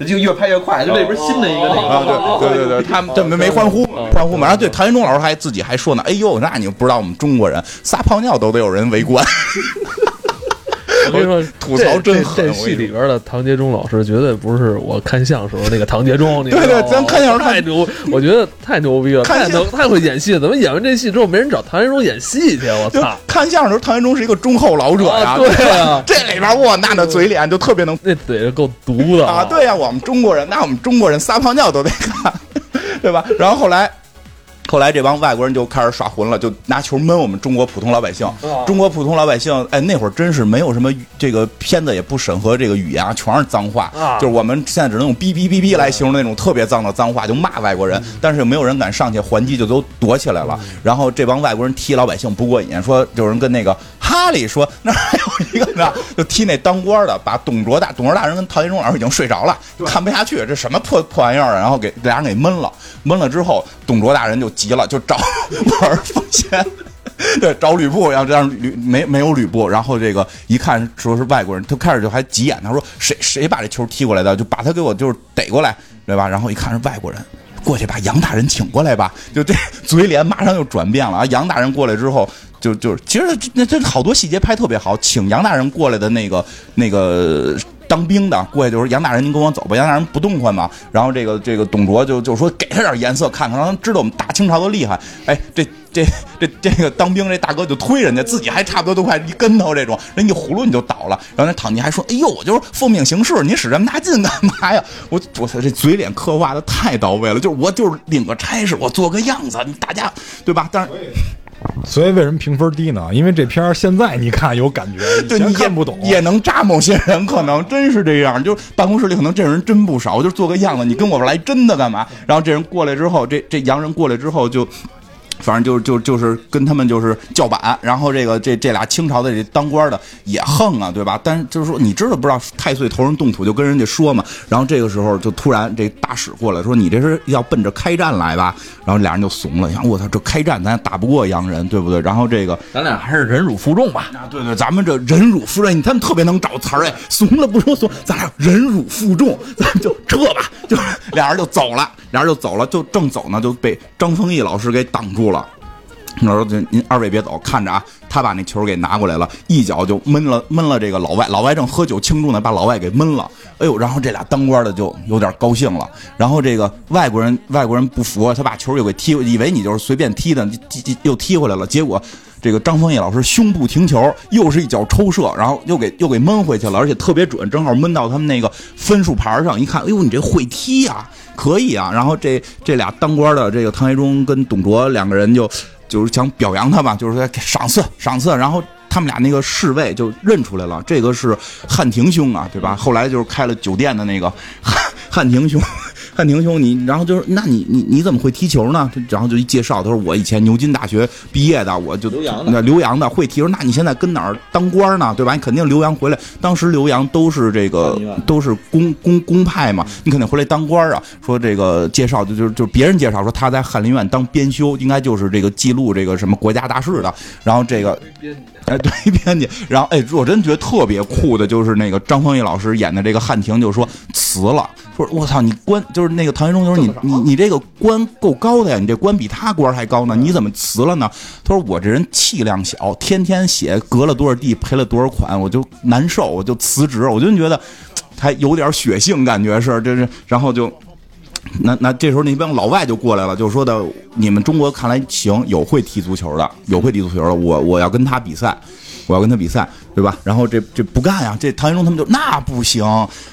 就越拍越快，就那边新的一个那啊，个。对对对对，他们这没没欢呼欢呼嘛。然后对唐云忠老师还自己还说呢，哎呦，那你不知道我们中国人撒泡尿都得有人围观。我跟你说，吐槽真狠这戏里边的唐杰忠老师绝对不是我看相声时候那个唐杰忠，对对咱看相声太牛，我觉得太牛逼了，太能太会演戏了。怎么演完这戏之后没人找唐杰忠演戏去？我操！看相声的时候，唐杰忠是一个忠厚老者呀，啊对啊吧 这里边哇，那那嘴脸就特别能那嘴够毒的啊，对呀、我们中国人，那我们中国人撒泡尿都得看，对吧？然后后来。后来这帮外国人就开始耍混了，就拿球闷我们中国普通老百姓。中国普通老百姓，哎，那会儿真是没有什么这个片子也不审核这个语言啊，全是脏话。啊就是我们现在只能用哔哔哔哔来形容那种特别脏的脏话，就骂外国人。但是没有人敢上去还击，就都躲起来了。然后这帮外国人踢老百姓不过瘾，说有人跟那个哈里说，那儿还有一个呢，就踢那当官的，把董卓大董卓大人跟陶杰忠老师已经睡着了，看不下去，这什么破破玩意儿啊，然后给俩人给闷了，闷了之后，董卓大人就急了，就找 玩儿奉先。对，找吕布，然后这样吕没没有吕布，然后这个一看说是外国人，他开始就还急眼，他说谁谁把这球踢过来的，就把他给我就是逮过来，对吧？然后一看是外国人，过去把杨大人请过来吧，就这嘴脸马上就转变了啊！杨大人过来之后，就就是其实那这好多细节拍特别好，请杨大人过来的那个那个。当兵的过去就说杨大人，您跟我走吧。杨大人不动换嘛，然后这个这个董卓就就说给他点颜色看看，让他知道我们大清朝的厉害。哎，这这这这个当兵这大哥就推人家，自己还差不多都快一跟头这种，人一葫芦你就倒了。然后那躺尼还说：“哎呦，我就是奉命行事，你使这么大劲干嘛呀？”我我操，这嘴脸刻画的太到位了，就是我就是领个差事，我做个样子，大家对吧？但是所以为什么评分低呢？因为这片儿现在你看有感觉，对你也看不懂。也能扎某些人，可能真是这样。就是办公室里可能这种人真不少，就是做个样子，你跟我来真的干嘛？然后这人过来之后，这这洋人过来之后就。反正就是就就是跟他们就是叫板，然后这个这这俩清朝的这当官的也横啊，对吧？但是就是说，你知道不知道太岁头上动土，就跟人家说嘛。然后这个时候就突然这大使过来说：“你这是要奔着开战来吧？”然后俩人就怂了，想我操，这开战咱打不过洋人，对不对？然后这个咱俩还是忍辱负重吧。啊，对对，咱们这忍辱负重，你他们特别能找词儿哎，怂了不说怂，咱俩忍辱负重，咱们就撤吧，就俩人就走了，俩人就走了，就正走呢，就被张丰毅老师给挡住了。老师，您二位别走，看着啊，他把那球给拿过来了，一脚就闷了闷了这个老外，老外正喝酒庆祝呢，把老外给闷了。哎呦，然后这俩当官的就有点高兴了。然后这个外国人外国人不服，他把球又给踢，以为你就是随便踢的，又踢回来了。结果这个张丰毅老师胸部停球，又是一脚抽射，然后又给又给闷回去了，而且特别准，正好闷到他们那个分数牌上。一看，哎呦，你这会踢呀、可以啊。然后这这俩当官的，这个唐杰忠跟董卓两个人就就是想表扬他吧，就是说赏赐赏赐，然后。他们俩那个侍卫就认出来了，这个是汉庭兄啊，对吧？后来就是开了酒店的那个汉汉庭兄，汉廷兄，你然后就是，那你你你怎么会踢球呢？然后就一介绍，他说我以前牛津大学毕业的，我就留洋的那留洋的会踢球。那你现在跟哪儿当官呢？对吧？你肯定留洋回来。当时留洋都是这个都是公公公派嘛，你肯定回来当官啊。说这个介绍就就就别人介绍说他在翰林院当编修，应该就是这个记录这个什么国家大事的。然后这个哎，对，编辑。然后哎，我真觉得特别酷的，就是那个张丰毅老师演的这个汉庭，就说辞了，说我操，你官就是那个唐玄宗，就是你你你这个官够高的呀，你这官比他官还高呢，你怎么辞了呢？他说我这人气量小，天天写割了多少地，赔了多少款，我就难受，我就辞职。我就觉得还有点血性，感觉是，这是，然后就。那那这时候那帮老外就过来了，就说的你们中国看来行，有会踢足球的，有会踢足球的，我我要跟他比赛，我要跟他比赛，对吧？然后这这不干呀，这唐玄宗他们就那不行，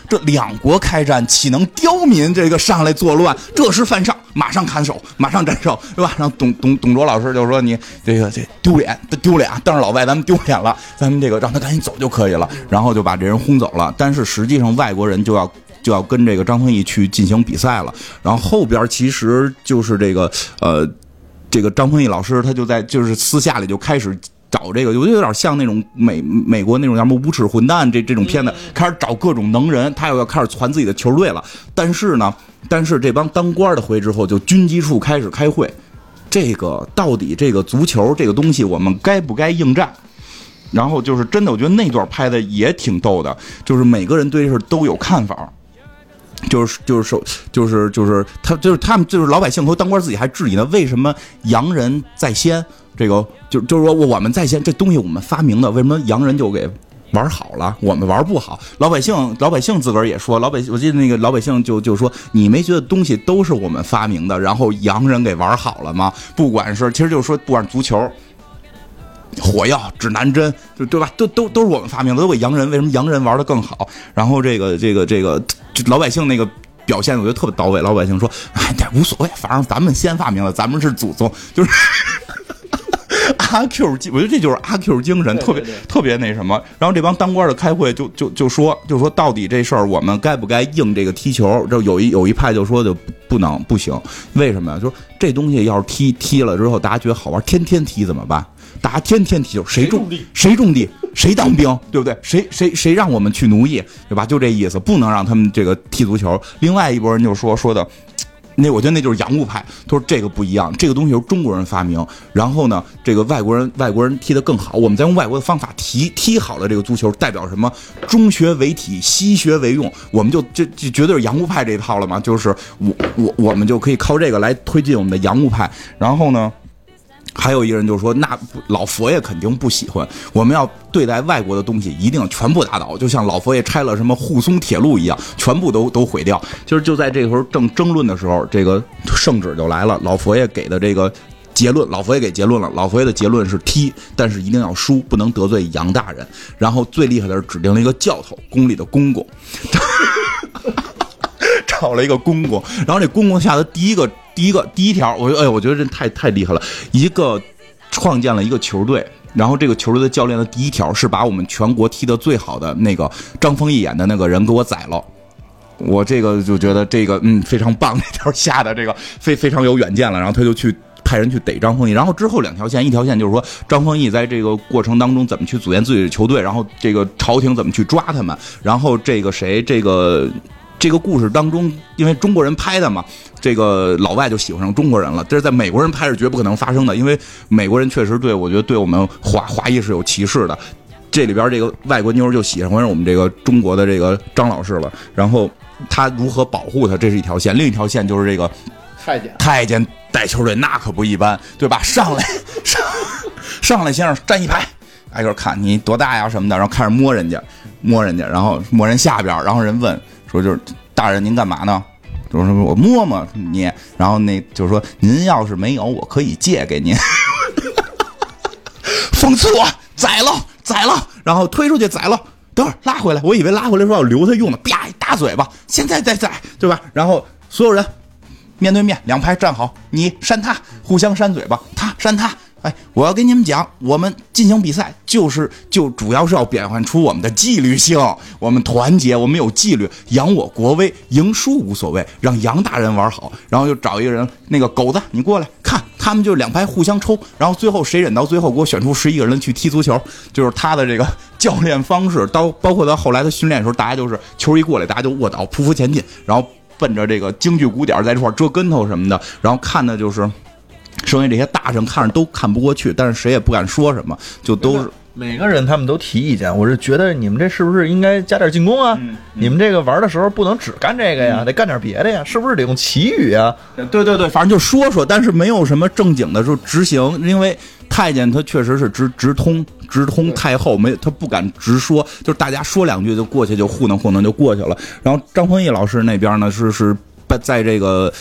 这两国开战岂能刁民这个上来作乱？这是犯上，马上砍手，马上斩首，对吧？然后董董董卓老师就说你这个这丢脸，丢脸啊！当着老外咱们丢脸了，咱们这个让他赶紧走就可以了，然后就把这人轰走了。但是实际上外国人就要。就要跟这个张丰毅去进行比赛了。然后后边其实就是这个呃，这个张丰毅老师他就在就是私下里就开始。找这个，我觉得有点像那种美美国那种什么无耻混蛋这这种片子，开始找各种能人，他又要开始传自己的球队了。但是呢，但是这帮当官的回之后，就军机处开始开会，这个到底这个足球这个东西，我们该不该应战？然后就是真的，我觉得那段拍的也挺逗的，就是每个人对这事都有看法。就是就是手就是就是他就是他们就是老百姓和当官自己还质疑呢，为什么洋人在先？这个就就是说我们在先，这东西我们发明的，为什么洋人就给玩好了，我们玩不好？老百姓老百姓自个儿也说，老百姓我记得那个老百姓就就说，你没觉得东西都是我们发明的，然后洋人给玩好了吗？不管是其实就是说，不管足球。火药、指南针，就对吧？都都都是我们发明的，都给洋人。为什么洋人玩的更好？然后这个这个这个，老百姓那个表现，我觉得特别到位。老百姓说：“哎，这无所谓，反正咱们先发明了，咱们是祖宗。”就是 阿 Q 精，我觉得这就是阿 Q 精神，特别特别那什么。然后这帮当官的开会，就就就说，就说到底这事儿，我们该不该硬这个踢球？就有一有一派就说就不能不行，为什么呀？就说这东西要是踢踢了之后，大家觉得好玩，天天踢怎么办？大家天天踢球，谁种地谁种地，谁当兵，对不对？谁谁谁让我们去奴役，对吧？就这意思，不能让他们这个踢足球。另外一拨人就说说的，那我觉得那就是洋务派。他说这个不一样，这个东西由中国人发明，然后呢，这个外国人外国人踢得更好，我们再用外国的方法踢踢好了这个足球，代表什么？中学为体，西学为用，我们就这这绝对是洋务派这一套了嘛？就是我我我们就可以靠这个来推进我们的洋务派。然后呢？还有一个人就说：“那老佛爷肯定不喜欢，我们要对待外国的东西，一定全部打倒，就像老佛爷拆了什么沪松铁路一样，全部都都毁掉。”就是就在这个时候正争论的时候，这个圣旨就来了。老佛爷给的这个结论，老佛爷给结论了。老佛爷的结论是踢，但是一定要输，不能得罪杨大人。然后最厉害的是指定了一个教头，宫里的公公，找了一个公公，然后这公公下的第一个。第一个第一条，我哎，我觉得这太太厉害了。一个创建了一个球队，然后这个球队的教练的第一条是把我们全国踢得最好的那个张丰毅演的那个人给我宰了。我这个就觉得这个嗯非常棒，这条下的这个非非常有远见了。然后他就去派人去逮张丰毅。然后之后两条线，一条线就是说张丰毅在这个过程当中怎么去组建自己的球队，然后这个朝廷怎么去抓他们，然后这个谁这个。这个故事当中，因为中国人拍的嘛，这个老外就喜欢上中国人了。这是在美国人拍是绝不可能发生的，因为美国人确实对我觉得对我们华华裔是有歧视的。这里边这个外国妞就喜欢上我们这个中国的这个张老师了。然后他如何保护他，这是一条线；另一条线就是这个太监，太监带球队那可不一般，对吧？上来上上来，先生站一排，挨个看你多大呀什么的，然后开始摸人家，摸人家，然后摸人下边，然后人问。说就是大人，您干嘛呢？就是说我摸摸你，然后那就是说您要是没有，我可以借给您。讽刺我宰了宰了，然后推出去宰了，等会儿拉回来，我以为拉回来说要留他用呢，啪一大嘴巴，现在再宰对吧？然后所有人面对面两排站好，你扇他，互相扇嘴巴，他扇他。哎，我要跟你们讲，我们进行比赛就是就主要是要表现出我们的纪律性，我们团结，我们有纪律，扬我国威，赢输无所谓，让杨大人玩好。然后就找一个人，那个狗子，你过来看，他们就两排互相抽，然后最后谁忍到最后，给我选出十一个人去踢足球，就是他的这个教练方式。到包括到后来他训练的时候，大家就是球一过来，大家就卧倒匍匐前进，然后奔着这个京剧鼓点在这块儿折跟头什么的，然后看的就是。剩下这些大臣看着都看不过去，但是谁也不敢说什么，就都是每个人他们都提意见。我是觉得你们这是不是应该加点进攻啊？你们这个玩的时候不能只干这个呀，得干点别的呀，是不是得用奇语啊？对对对，反正就说说，但是没有什么正经的就执行，因为太监他确实是直直通直通太后，没他不敢直说，就是大家说两句就过去就糊弄糊弄就过去了。然后张丰毅老师那边呢是是在在这个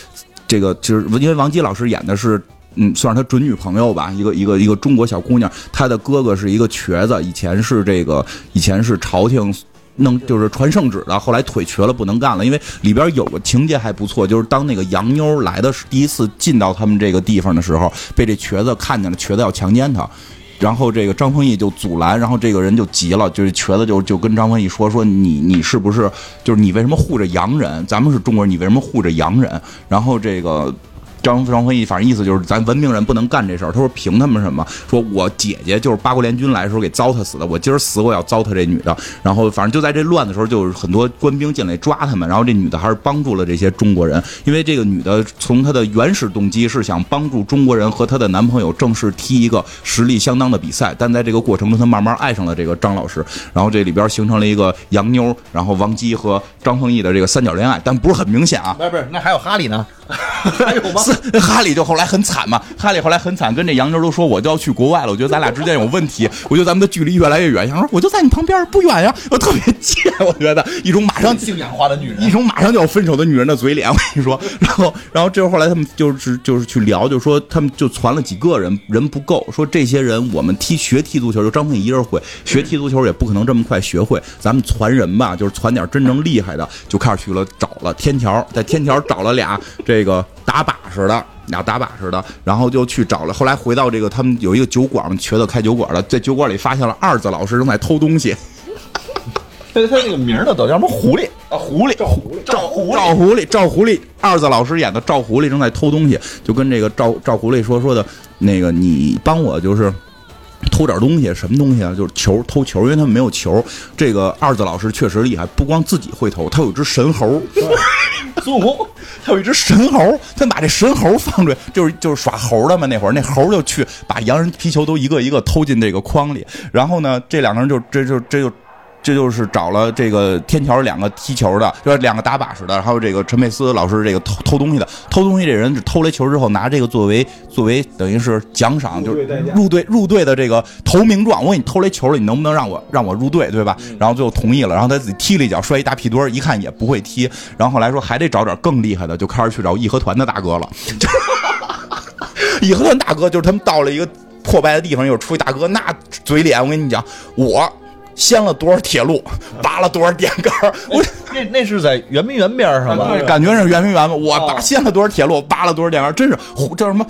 这个就是因为王姬老师演的是。嗯，算是他准女朋友吧，一个一个一个中国小姑娘。她的哥哥是一个瘸子，以前是这个，以前是朝廷弄就是传圣旨的，后来腿瘸了不能干了。因为里边有个情节还不错，就是当那个洋妞来的第一次进到他们这个地方的时候，被这瘸子看见了，瘸子要强奸她。然后这个张丰毅就阻拦，然后这个人就急了，就是瘸子就就跟张丰毅说说你你是不是就是你为什么护着洋人？咱们是中国人，你为什么护着洋人？然后这个。张张丰毅反正意思就是咱文明人不能干这事儿。他说凭他们什么？说我姐姐就是八国联军来的时候给糟蹋死的，我今儿死我要糟蹋这女的。然后反正就在这乱的时候，就是很多官兵进来抓他们。然后这女的还是帮助了这些中国人，因为这个女的从她的原始动机是想帮助中国人和她的男朋友正式踢一个实力相当的比赛。但在这个过程中，她慢慢爱上了这个张老师。然后这里边形成了一个洋妞，然后王姬和张丰毅的这个三角恋爱，但不是很明显啊。不是不是，那还有哈利呢？还有吗？是哈里就后来很惨嘛，哈里后来很惨，跟这杨妞都说我就要去国外了，我觉得咱俩之间有问题，我觉得咱们的距离越来越远。杨妞说我就在你旁边，不远呀，我特别贱，我觉得一种马上性氧化的女人，一种马上就要分手的女人的嘴脸，我跟你说。然后，然后这后来他们就是就是去聊，就说他们就传了几个人，人不够，说这些人我们踢学踢足球，就张鹏一人会学踢足球，也不可能这么快学会，咱们传人吧，就是传点真正厉害的，就开始去了找了天桥，在天桥找了俩这个。打靶似的，俩打靶似的，然后就去找了。后来回到这个，他们有一个酒馆嘛，瘸子开酒馆的，在酒馆里发现了二子老师正在偷东西。他他那个名呢，都叫什么狐狸啊？狐狸赵狐狸，赵狐狸，赵狐狸，赵狐狸。二子老师演的赵狐狸正在偷东西，就跟这个赵赵狐狸说说的，那个你帮我就是。偷点东西，什么东西啊？就是球，偷球，因为他们没有球。这个二子老师确实厉害，不光自己会偷，他有一只神猴，孙悟空，他有一只神猴，他把这神猴放出来，就是就是耍猴的嘛。那会儿那猴就去把洋人皮球都一个一个偷进这个筐里，然后呢，这两个人就这就这就。这就是找了这个天桥两个踢球的，就是两个打把式的，还有这个陈佩斯老师这个偷偷东西的。偷东西这人是偷来球之后拿这个作为作为等于是奖赏，就是入队入队的这个投名状。我给你偷来球了，你能不能让我让我入队，对吧？然后最后同意了，然后他自己踢了一脚，摔一大屁墩儿，一看也不会踢。然后后来说还得找点更厉害的，就开始去找义和团的大哥了。义和团大哥就是他们到了一个破败的地方，又出一大哥，那嘴脸我跟你讲，我。掀了多少铁路，拔了多少电杆我那那是在圆明园边上吧？感觉是圆明园吧？我拔掀了多少铁路，拔了多少电杆真是叫什么？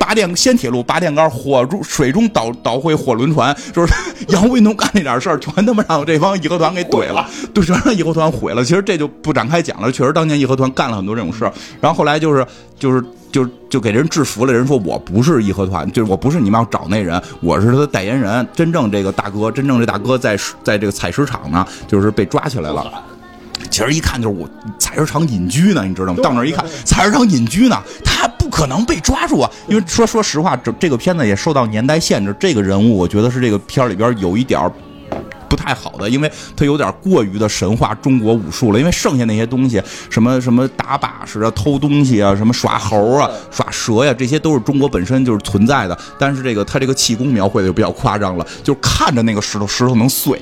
拔电掀铁路，拔电杆，火中水中倒倒会火轮船，就是杨卫东干那点事儿，全他妈让这帮义和团给怼了，对，全让义和团毁了。其实这就不展开讲了，确实当年义和团干了很多这种事儿。然后后来就是就是就就给人制服了，人说我不是义和团，就是我不是你们要找那人，我是他的代言人。真正这个大哥，真正这大哥在在这个采石场呢，就是被抓起来了。其实一看就是我采石场隐居呢，你知道吗？到那儿一看，采石场隐居呢，他不可能被抓住啊！因为说说实话，这这个片子也受到年代限制。这个人物，我觉得是这个片里边有一点不太好的，因为他有点过于的神话中国武术了。因为剩下那些东西，什么什么打把式啊、偷东西啊、什么耍猴啊、耍蛇呀，这些都是中国本身就是存在的。但是这个他这个气功描绘的就比较夸张了，就看着那个石头，石头能碎。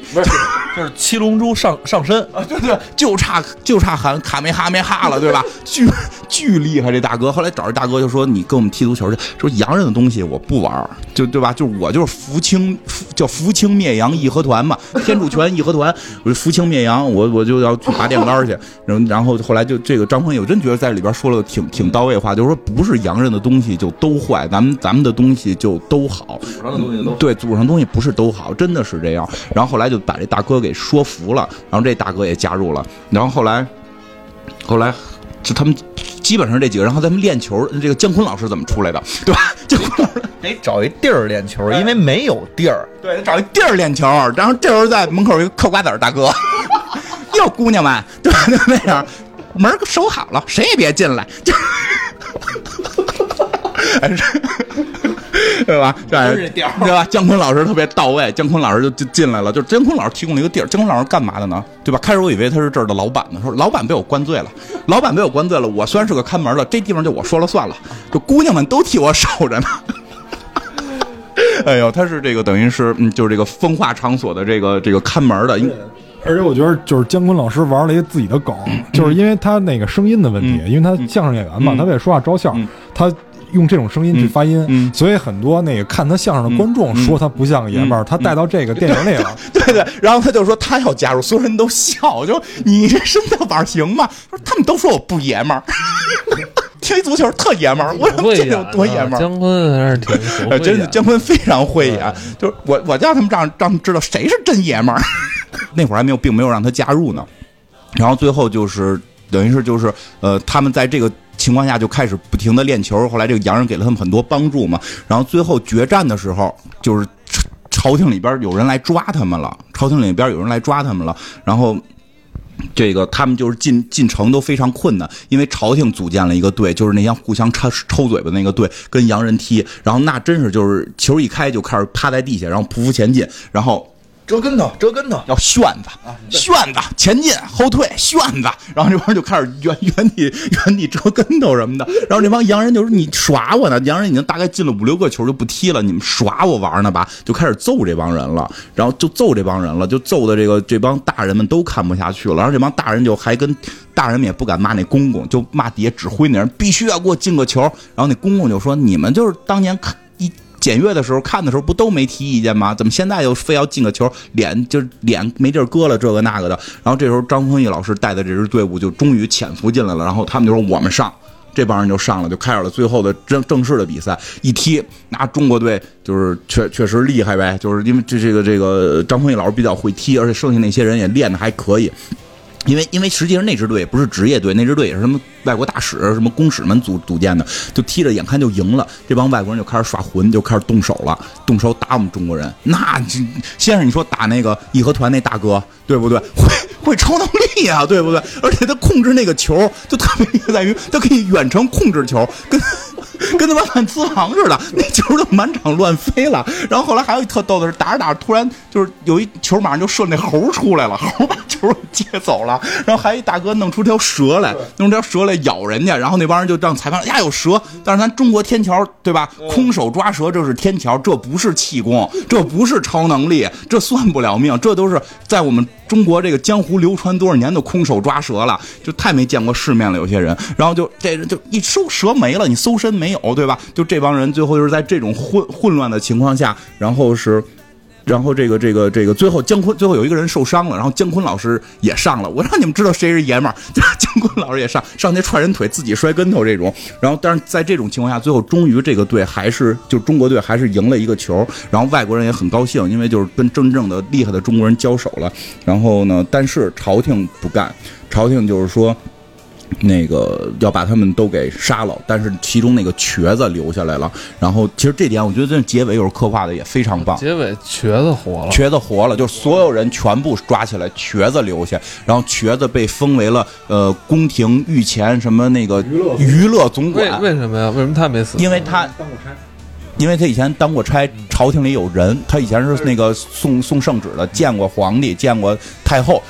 就是七龙珠上上身啊，对对，就差就差喊卡梅哈梅哈了，对吧？巨巨厉害这大哥，后来找这大哥就说：“你跟我们踢足球去。”说洋人的东西我不玩，就对吧？就我就是扶清叫扶清灭洋义和团嘛，天主拳义和团，我扶清灭洋，我我就要去拔电杆去。然后然后后来就这个张鹏友真觉得在里边说了挺挺到位话，就是说不是洋人的东西就都坏，咱们咱们的东西就都好。祖上的东西都对，祖上东西不是都好，真的是这样。然后后来就把这大哥给。给说服了，然后这大哥也加入了，然后后来，后来就他们基本上这几个，然后咱们练球，这个姜昆老师怎么出来的，对吧？姜昆老师得找一地儿练球，因为没有地儿，对，得找一地儿练球。然后这时候在门口一个嗑瓜子大哥，哟，姑娘们，对吧？就那样，门守好了，谁也别进来，就。对吧？对吧？姜昆老师特别到位，姜昆老师就就进来了，就姜昆老师提供了一个地儿。姜昆老师干嘛的呢？对吧？开始我以为他是这儿的老板呢，说老板被我灌醉了，老板被我灌醉了，我虽然是个看门的，这地方就我说了算了，就姑娘们都替我守着呢。哎呦，他是这个等于是嗯，就是这个风化场所的这个这个看门的。而且我觉得就是姜昆老师玩了一个自己的梗，就是因为他那个声音的问题，因为他相声演员嘛，他为了说话招笑，他。用这种声音去发音，所以很多那个看他相声的观众说他不像个爷们儿，他带到这个电影里了。对对，然后他就说他要加入，所有人都笑，就你这身段板行吗？他们都说我不爷们儿。踢足球特爷们儿，我这有多爷们儿。姜昆还是挺真的，姜昆非常会演，就是我我叫他们让让他们知道谁是真爷们儿。那会儿还没有，并没有让他加入呢。然后最后就是等于是就是呃，他们在这个情况下就开始不停的练球。后来这个洋人给了他们很多帮助嘛。然后最后决战的时候，就是朝朝廷里边有人来抓他们了，朝廷里边有人来抓他们了，然后。这个他们就是进进城都非常困难，因为朝廷组建了一个队，就是那些互相抽抽嘴巴那个队，跟洋人踢，然后那真是就是球一开就开始趴在地下，然后匍匐前进，然后折跟头，折跟头，要旋子，旋子前进后退，旋子，然后这帮人就开始原原地 原地折跟头什么的，然后这帮洋人就说你耍我呢，洋人已经大概进了五六个球就不踢了，你们耍我玩呢吧，就开始揍这帮人了，然后就揍这帮人了，就揍的这个这帮大人们都看不下去了，然后这帮大人就还跟大人们也不敢骂那公公，就骂底下指挥那人必须要给我进个球，然后那公公就说你们就是当年看一。检阅的时候看的时候不都没提意见吗？怎么现在又非要进个球？脸就脸没地儿搁了，这个那个的。然后这时候张丰毅老师带的这支队伍就终于潜伏进来了。然后他们就说我们上，这帮人就上了，就开始了最后的正正式的比赛。一踢，那中国队就是确确实厉害呗，就是因为这这个这个张丰毅老师比较会踢，而且剩下那些人也练的还可以。因为因为实际上那支队也不是职业队，那支队也是什么外国大使、什么公使们组组建的，就踢着眼看就赢了，这帮外国人就开始耍混，就开始动手了，动手打我们中国人。那先生，你说打那个义和团那大哥，对不对？会会超能力啊、对不对？而且他控制那个球就特别厉害在于，他可以远程控制球，跟。跟他妈反刺王似的，那球就满场乱飞了。然后后来还有一特逗的是，打着打着，突然就是有一球马上就射那猴出来了，猴把球接走了。然后还有一大哥弄出条蛇来，弄条蛇来咬人家。然后那帮人就让裁判呀有蛇，但是咱中国天桥对吧？空手抓蛇这是天桥，这不是气功，这不是超能力，这算不了命，这都是在我们。中国这个江湖流传多少年的空手抓蛇了，就太没见过世面了。有些人，然后就这人就一收蛇没了，你搜身没没有，对吧？就这帮人最后就是在这种混混乱的情况下，然后是。然后这个这个这个最后姜昆最后有一个人受伤了，然后姜昆老师也上了。我让你们知道谁是爷们儿，姜昆老师也上上去踹人腿，自己摔跟头这种。然后但是在这种情况下，最后终于这个队还是就中国队还是赢了一个球，然后外国人也很高兴，因为就是跟真正的厉害的中国人交手了。然后呢，但是朝廷不干，朝廷就是说。那个要把他们都给杀了，但是其中那个瘸子留下来了。然后其实这点我觉得这结尾有时候刻画的也非常棒。结尾瘸子活了，瘸子活了，就是所有人全部抓起来，瘸子留下，然后瘸子被封为了呃宫廷御前什么那个娱乐总管，为什么呀？为什么他没死？因为他当过差因为他以前当过差，朝廷里有人，他以前是那个送送圣旨的，见过皇帝，见过太后，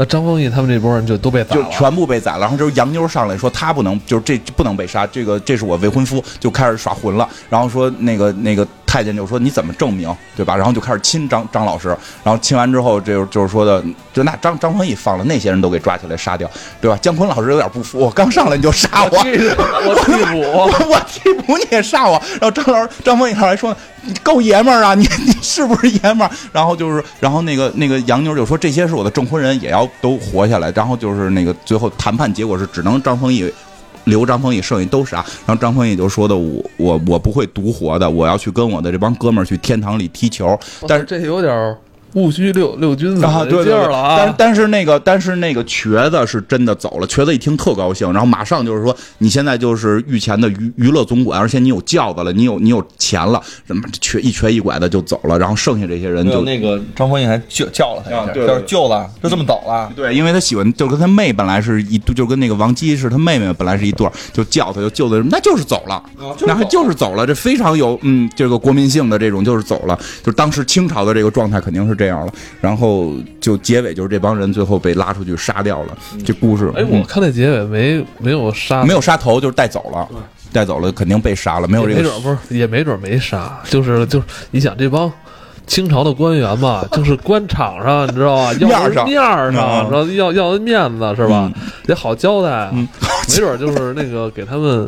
那张丰毅他们这波人就都被宰了就，全部被宰了。然后就是洋妞上来说他不能，就是这不能被杀，这个这是我未婚夫，就开始耍混了。然后说那个那个太监就说你怎么证明，对吧？然后就开始亲张张老师，然后亲完之后，这就就是说的，就那张张丰毅放了那些人都给抓起来杀掉，对吧？姜昆老师有点不服，我刚上来你就杀我，我替 补，我我替补你也杀我，然后张老师张丰毅还说你够爷们儿啊，你你是不是爷们儿？然后就是，然后那个那个洋妞就说这些是我的证婚人，也要都活下来。然后就是那个最后谈判结果是只能张丰毅留张丰毅，剩下都是啊。然后张丰毅就说的我我我不会独活的，我要去跟我的这帮哥们儿去天堂里踢球。但是这有点戊戌六六君子啊，对劲儿了啊！但但是那个但是那个瘸子是真的走了，瘸子一听特高兴，然后马上就是说你现在就是御前的娱娱乐总管，而且你有轿子了，你有你有钱了，什么瘸一瘸一拐的就走了，然后剩下这些人就就那个张丰毅还叫叫了他一下，啊对对叫舅子，就这么走了。对，因为他喜欢，就跟他妹本来是一对，就跟那个王姬是他妹妹，本来是一对儿，就叫他就救的，那就是走了，那还就是走了，这非常有嗯这个国民性的这种就是走了，就当时清朝的这个状态肯定是这样了，然后就结尾就是这帮人最后被拉出去杀掉了，这故事哎，我看那结尾没没有杀，没有杀头，就是带走了，带走了肯定被杀了，没有这个没准不是，也没准没杀，就是就是，你想这帮清朝的官员嘛，就是官场上你知道吧，要面儿上。面儿上，嗯。然后要要人面子是吧？得好交代 没准就是那个给他们，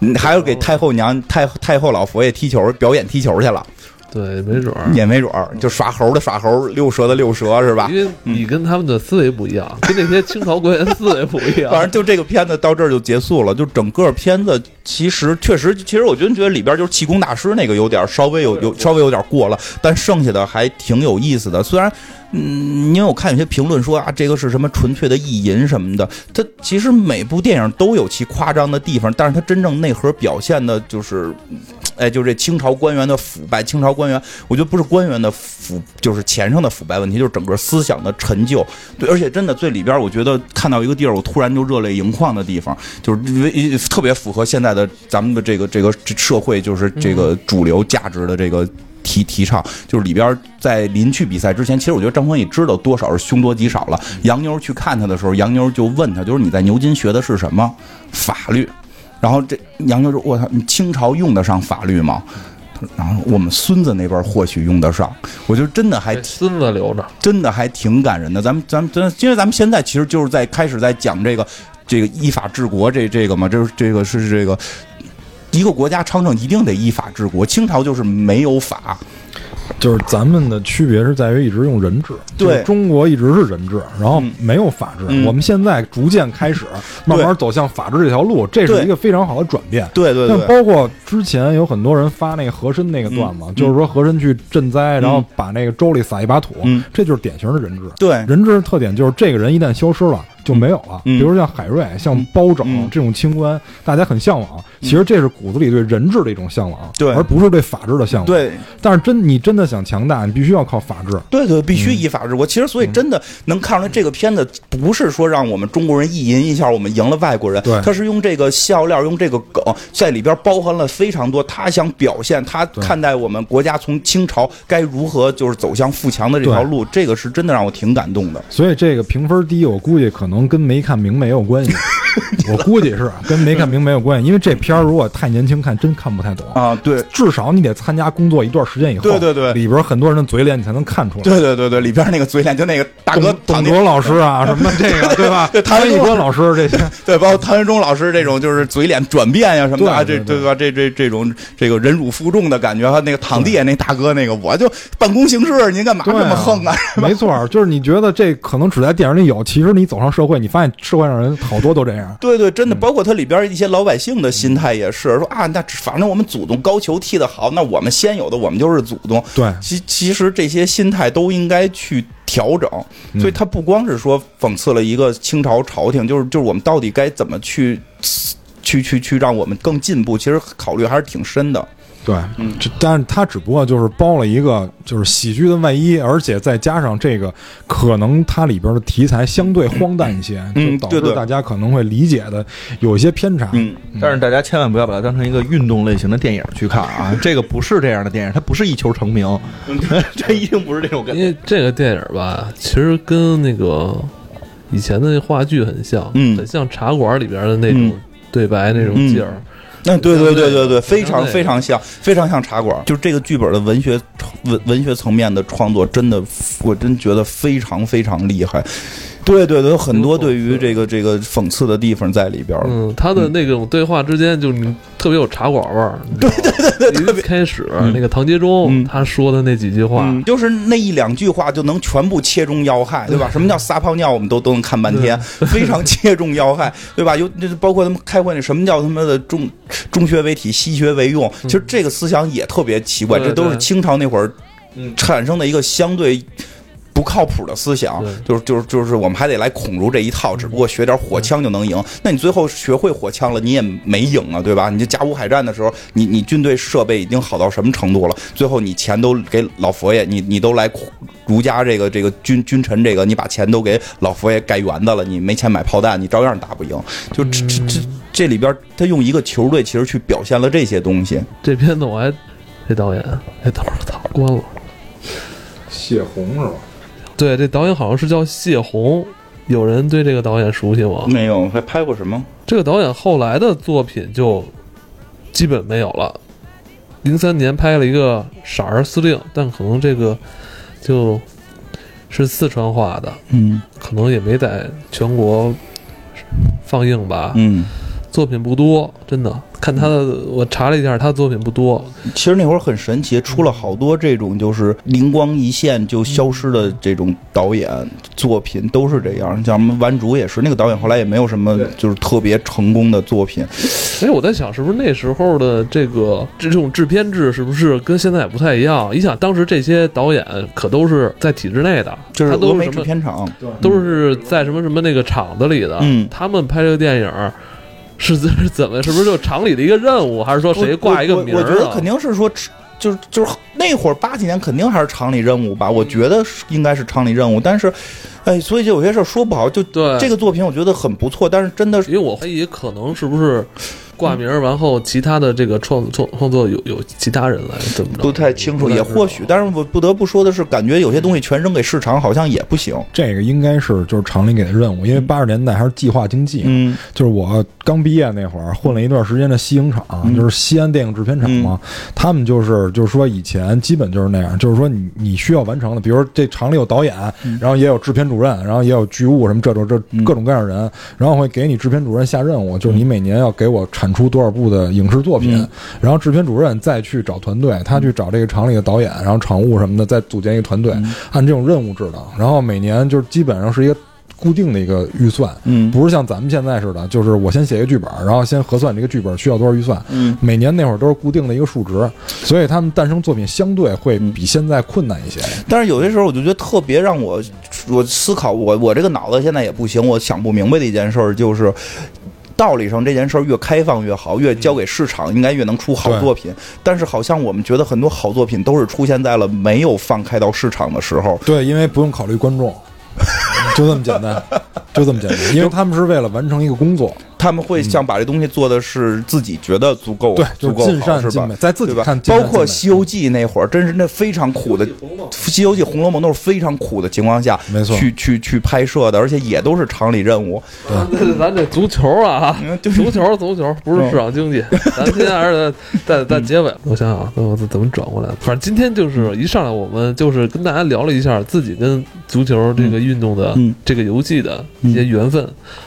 嗯还有给太后娘太太后老佛爷踢球表演踢球去了。对，没准儿。也没准儿就耍猴的耍猴，溜蛇的溜蛇是吧？因为你跟他们的思维不一样，跟那些清朝官员思维不一样。反正就这个片子到这儿就结束了。就整个片子其实确实，其实我真觉得里边就是气功大师那个有点稍微有有稍微有点过了，但剩下的还挺有意思的。虽然，嗯，因为我看有些评论说啊，这个是什么纯粹的意淫什么的，它其实每部电影都有其夸张的地方，但是它真正内核表现的就是。哎，就这清朝官员的腐败，清朝官员，我觉得不是官员的腐，就是钱上的腐败问题，就是整个思想的陈旧。对，而且真的最里边，我觉得看到一个地儿，我突然就热泪盈眶的地方，就是为特别符合现在的咱们的这个这个社会，就是这个主流价值的这个提提倡。就是里边在临去比赛之前，其实我觉得张丰毅知道多少是凶多吉少了。杨妞去看他的时候，杨妞就问他，就是你在牛津学的是什么法律？然后这杨妞说：“我操，你清朝用得上法律吗？”然后我们孙子那边或许用得上。我觉得真的还孙子留着，真的还挺感人的。咱们咱们真，因为咱们现在其实就是在开始在讲这个这个依法治国这这个嘛，这这个是这个一个国家昌盛一定得依法治国。清朝就是没有法。就是咱们的区别是在于一直用人治，对。就是中国一直是人治，然后没有法治。嗯。我们现在逐渐开始慢慢走向法治这条路，这是一个非常好的转变。对对对，像包括之前有很多人发那个和珅那个段子，嗯。就是说和珅去赈灾，然后把那个粥里撒一把土，嗯。这就是典型的人治。对。人治的特点就是这个人一旦消失了就没有了。嗯比如像海瑞、像包拯、嗯这种清官，大家很向往。其实这是骨子里对人治的一种向往，对而不是对法治的向往。，对但是真你真的想强大，你必须要靠法治。对对，必须依法治国。其实，所以真的能看出来，这个片子不是说让我们中国人意淫一下，我们赢了外国人。对他是用这个笑料，用这个梗，在里边包含了非常多他想表现他看待我们国家从清朝该如何就是走向富强的这条路。这个是真的让我挺感动的。所以这个评分低，我估计可能跟没看明白也有关系。我估计是跟没看明白有关系，因为这片儿如果太年轻看，真看不太懂。啊，对。至少你得参加工作一段时间以后，对对对里边很多人的嘴脸你才能看出来。对对对对，里边那个嘴脸，就那个大哥董董卓老师啊，什么这个 对吧？对唐潘一文忠官老师这些，对，包括唐文忠老师这种就是嘴脸转变呀什么的啊，这对吧？这这这种这个忍辱负重的感觉，还有那个躺地下那大哥那个，我就办公形式，您干嘛这么横啊？没错，就是你觉得这可能只在电影里有，其实你走上社会，你发现社会上人好多都这样。对对，真的，包括它里边一些老百姓的心态也是说啊，那反正我们祖宗高俅踢得好，那我们先有的我们就是祖宗。对其其实这些心态都应该去调整，嗯所以他不光是说讽刺了一个清朝朝廷，就是就是我们到底该怎么去去去去让我们更进步，其实考虑还是挺深的。对，嗯这但是他只不过就是包了一个就是喜剧的外衣，而且再加上这个，可能它里边的题材相对荒诞一些，嗯就导对对致大家可能会理解的有一些偏差。嗯，但是大家千万不要把它当成一个运动类型的电影去看啊！这个不是这样的电影，它不是一球成名，这一定不是这种感觉。因为这个电影吧，其实跟那个以前的那话剧很像，嗯很像茶馆里边的那种嗯对白那种劲儿。那对对对对对，非常非常像，非常像茶馆。就是这个剧本的文学文文学层面的创作，真的，我真觉得非常非常厉害。对对对，有很多对于这个这个讽刺的地方在里边儿。嗯，他的那种对话之间，就特别有茶馆味儿。对对对对，一开始那个唐杰忠嗯他说的那几句话，嗯，就是那一两句话就能全部切中要害，对吧？什么叫撒泡尿，我们都都能看半天，非常切中要害，对吧？有那包括他们开会那什么叫他妈的中中学为体，西学为用，其实这个思想也特别奇怪，对这都是清朝那会儿嗯产生的一个相对。不靠谱的思想，就是就是就是，我们还得来孔儒这一套，只不过学点火枪就能赢。那你最后学会火枪了，你也没赢啊，对吧？你这甲午海战的时候，你你军队设备已经好到什么程度了？最后你钱都给老佛爷，你你都来儒家这个这个君君臣这个，你把钱都给老佛爷盖园子了，你没钱买炮弹，你照样打不赢。就这这这这里边，他用一个球队其实去表现了这些东西。这片子我还这导演，哎，等会儿操关了。谢红是吧？对，这导演好像是叫谢红，有人对这个导演熟悉吗？没有，还拍过什么？这个导演后来的作品就基本没有了。零三年拍了一个《傻儿司令》，但可能这个就是四川话的，嗯可能也没在全国放映吧。嗯作品不多，真的。看他的，我查了一下，他的作品不多。其实那会儿很神奇，出了好多这种就是灵光一现就消失的这种导演作品，都是这样。像什么顽主也是，那个导演后来也没有什么就是特别成功的作品。所以我在想，是不是那时候的这个这种制片制是不是跟现在也不太一样？你想，当时这些导演可都是在体制内的，就是他都是什么制片厂，都是在什么什么那个厂子里的。嗯他们拍这个电影是怎是怎么？是不是就厂里的一个任务，还是说谁挂一个名儿、啊我觉得肯定是说，就是就是那会儿八几年肯定还是厂里任务吧。我觉得应该是厂里任务，但是，哎，所以就有些事儿说不好。就对这个作品，我觉得很不错，但是真的是因为我怀疑可能是不是挂名儿，完后其他的这个创创创作有有其他人来怎么着？不太清楚，也或许。但是我不得不说的是，感觉有些东西全扔给市场好像也不行。这个应该是就是厂里给的任务，因为八十年代还是计划经济。嗯就是我刚毕业那会儿混了一段时间的西影厂，嗯就是西安电影制片厂嘛。他们就是就是说以前基本就是那样，就是说你你需要完成的，比如说这厂里有导演，然后也有制片主任，然后也有剧务什么这种这嗯各种各样的人，然后会给你制片主任下任务，就是你每年要给我产出多少部的影视作品，嗯然后制片主任再去找团队，他去找这个厂里的导演，然后场务什么的，再组建一个团队，嗯按这种任务制的，然后每年就是基本上是一个固定的一个预算，嗯不是像咱们现在似的，就是我先写一个剧本，然后先核算这个剧本需要多少预算。嗯每年那会儿都是固定的一个数值，所以他们诞生作品相对会比现在困难一些。但是有些时候我就觉得特别让我我思考，我我这个脑子现在也不行，我想不明白的一件事儿就是。道理上这件事儿越开放越好，越交给市场，应该越能出好作品。但是好像我们觉得很多好作品都是出现在了没有放开到市场的时候。对，因为不用考虑观众，就这么简单，就这么简单。因为 他们是为了完成一个工作，他们会想把这东西做的是自己觉得足够，对，足够好，尽善是吧，？在自己看，？包括《西游记》那会儿，真是那非常苦的，《西游记》《红楼梦》都是非常苦的情况下，没错去去去拍摄的，而且也都是厂里任务。咱咱这足球啊足球足球不是市场经济，咱今天还是在在在结尾。我想想，那我怎么转过来？反正今天就是一上来，我们就是跟大家聊了一下自己跟足球这个运动的嗯这个游戏的一些缘分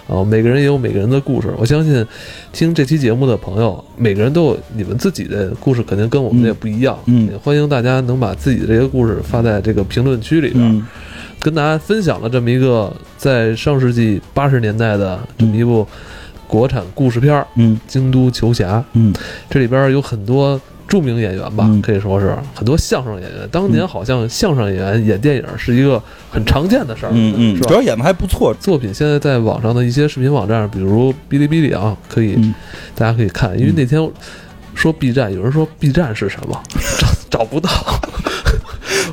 啊，每个人也有每个人的故事。我相信听这期节目的朋友，每个人都有你们自己的故事，肯定跟我们的也不一样。嗯也欢迎大家能把自己的这些故事发在这个评论区里边。嗯跟大家分享了这么一个在上世纪八十年代的这么一部国产故事片儿《嗯京都球侠》。嗯这里边有很多著名演员吧，嗯可以说是很多相声演员。当年好像相声演员演电影是一个很常见的事儿，嗯嗯，主要演的还不错。作品现在在网上的一些视频网站，比如哔哩哔哩啊，可以、嗯大家可以看。因为那天说 B 站，有人说 B 站是什么，找找不到，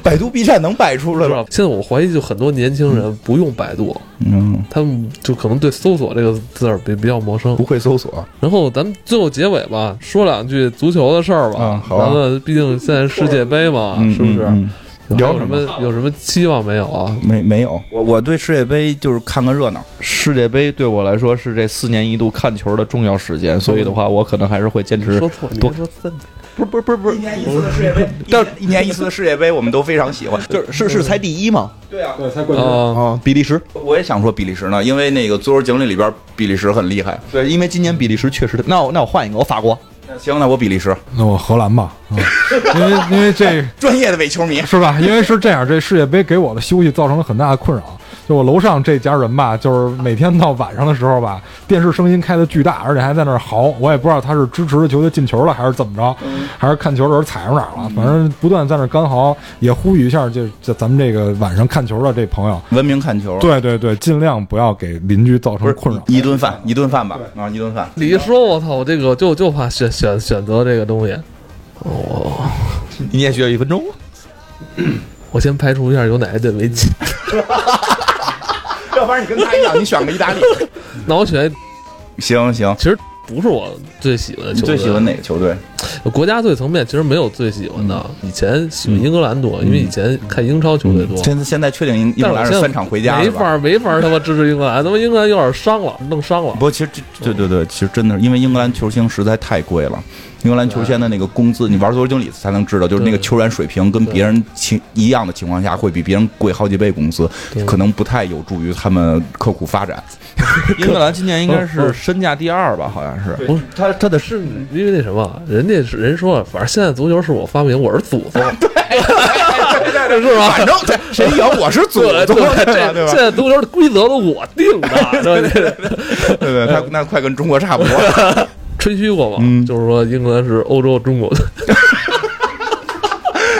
百度 B 站能摆出来了。？是吧现在我怀疑，就很多年轻人不用百度，嗯，他们就可能对搜索这个字儿比比较陌生不。会搜索。然后咱们最后结尾吧，说两句足球的事儿吧。啊好啊咱们毕竟现在世界杯嘛，嗯是不是？嗯嗯有聊什么有什么期望没有啊？没没有，我我对世界杯就是看个热闹。世界杯对我来说是这四年一度看球的重要时间，所以的话，我可能还是会坚持说错，你多别说三年。不是不是不是不是，一年一次的世界杯，但一年一次的世界杯，我们都非常喜欢。就是是是才第一吗？对啊，对，才冠军。啊，啊，比利时。我也想说比利时呢，因为那个足球经理里边比利时很厉害。对，因为今年比利时确实，那我那我换一个，我法国。行，那我比利时，那我荷兰吧，啊，因为因为这 专业的伪球迷。是吧？因为是这样，这世界杯给我的休息造成了很大的困扰。就我楼上这家人吧，就是每天到晚上的时候吧，电视声音开的巨大，而且还在那儿嚎。我也不知道他是支持的球队进球了，还是怎么着，还是看球的时候踩着哪儿了。反正不断在那儿干嚎，也呼吁一下，就就咱们这个晚上看球的这朋友，文明看球，对对对，尽量不要给邻居造成困扰。一顿饭，一顿饭吧，啊，一顿饭。你一说，我操，我这个就就怕选选选择这个东西。哦，你也需要一分钟。我先排除一下有哪一队没进，要 不然你跟他一样，你选个意大利。那我选行行，其实不是我最喜欢的球队。最喜欢哪个球队？国家队层面其实没有最喜欢的，以前喜欢英格兰多，因为以前看英超球队多。现在现在确定英英格兰是三场回家没？法没法他妈支持英格兰，他妈英格兰有点伤了，弄伤了不。过其实这对对对，其实真的是因为英格兰球星实在太贵了。英格兰球星的那个工资，你玩足球经理才能知道，就是那个球员水平跟别人情一样的情况下，会比别人贵好几倍工资，可能不太有助于他们刻苦发展。英格兰今年应该 是身价第二吧，好像是。不是他他的是因为那什么，人家是人说，反正现在足球是我发明，我是祖宗，对是吧？反正对谁赢我是祖对宗，对对吧？对吧？现在足球的规则都我定的，对对对对，他那快跟中国差不多。吹嘘过吧，嗯就是说英格兰是欧洲中国的，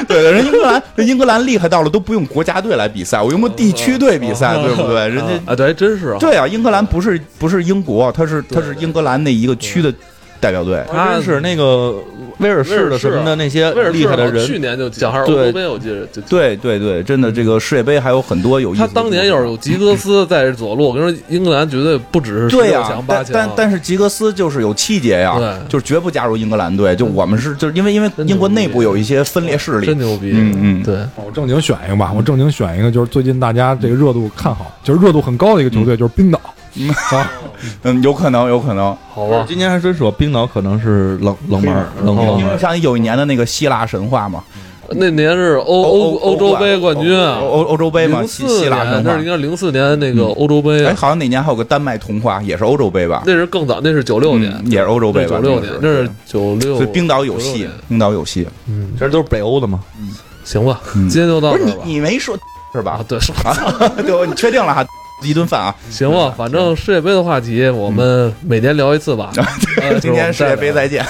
对 对，人英格兰，人英格兰厉害到了都不用国家队来比赛，我用个地区队比赛，对不对？人家啊，对，真是啊，对啊，英格兰不是不是英国，他是他是英格兰那一个区的代表队。他真是那个威尔士的什么的那些威尔士厉害的人，去年就讲还是欧对洲杯，我记得就。对对对，真的，这个世界杯还有很多有意思他。当年要是有吉格斯在左路，我跟你说，英格兰绝对不只是对呀、强八强，但但但是吉格斯就是有气节呀，对。就是绝不加入英格兰队。就我们是就是因为因为英国内部有一些分裂势力。真，牛逼，嗯嗯。对，我正经选一个吧，我正经选一个，就是最近大家这个热度看好，就是热度很高的一个球队，就是冰岛。啊，嗯，有可能有可能。好吧，今年还真说冰岛可能是冷冷门儿冷门，因为。像有一年的那个希腊神话嘛，那年是欧欧欧欧洲杯冠军啊，欧欧欧洲杯嘛，希希腊神话年那是应。该零四年那个欧洲杯哎，啊，好像哪年还有个丹麦童话，也是欧洲杯吧？那是更早，那是九六年嗯，也是欧洲杯吧？九六年，那是九六，所以冰岛有戏，冰岛有戏。嗯，这都是北欧的嘛，嗯行吧，嗯今天就到不是你。你没说是吧啊，？对，是吧？啊，对，你确定了哈？一顿饭啊！行吧，反正世界杯的话题我们每年聊一次吧。呃今天世界杯再见。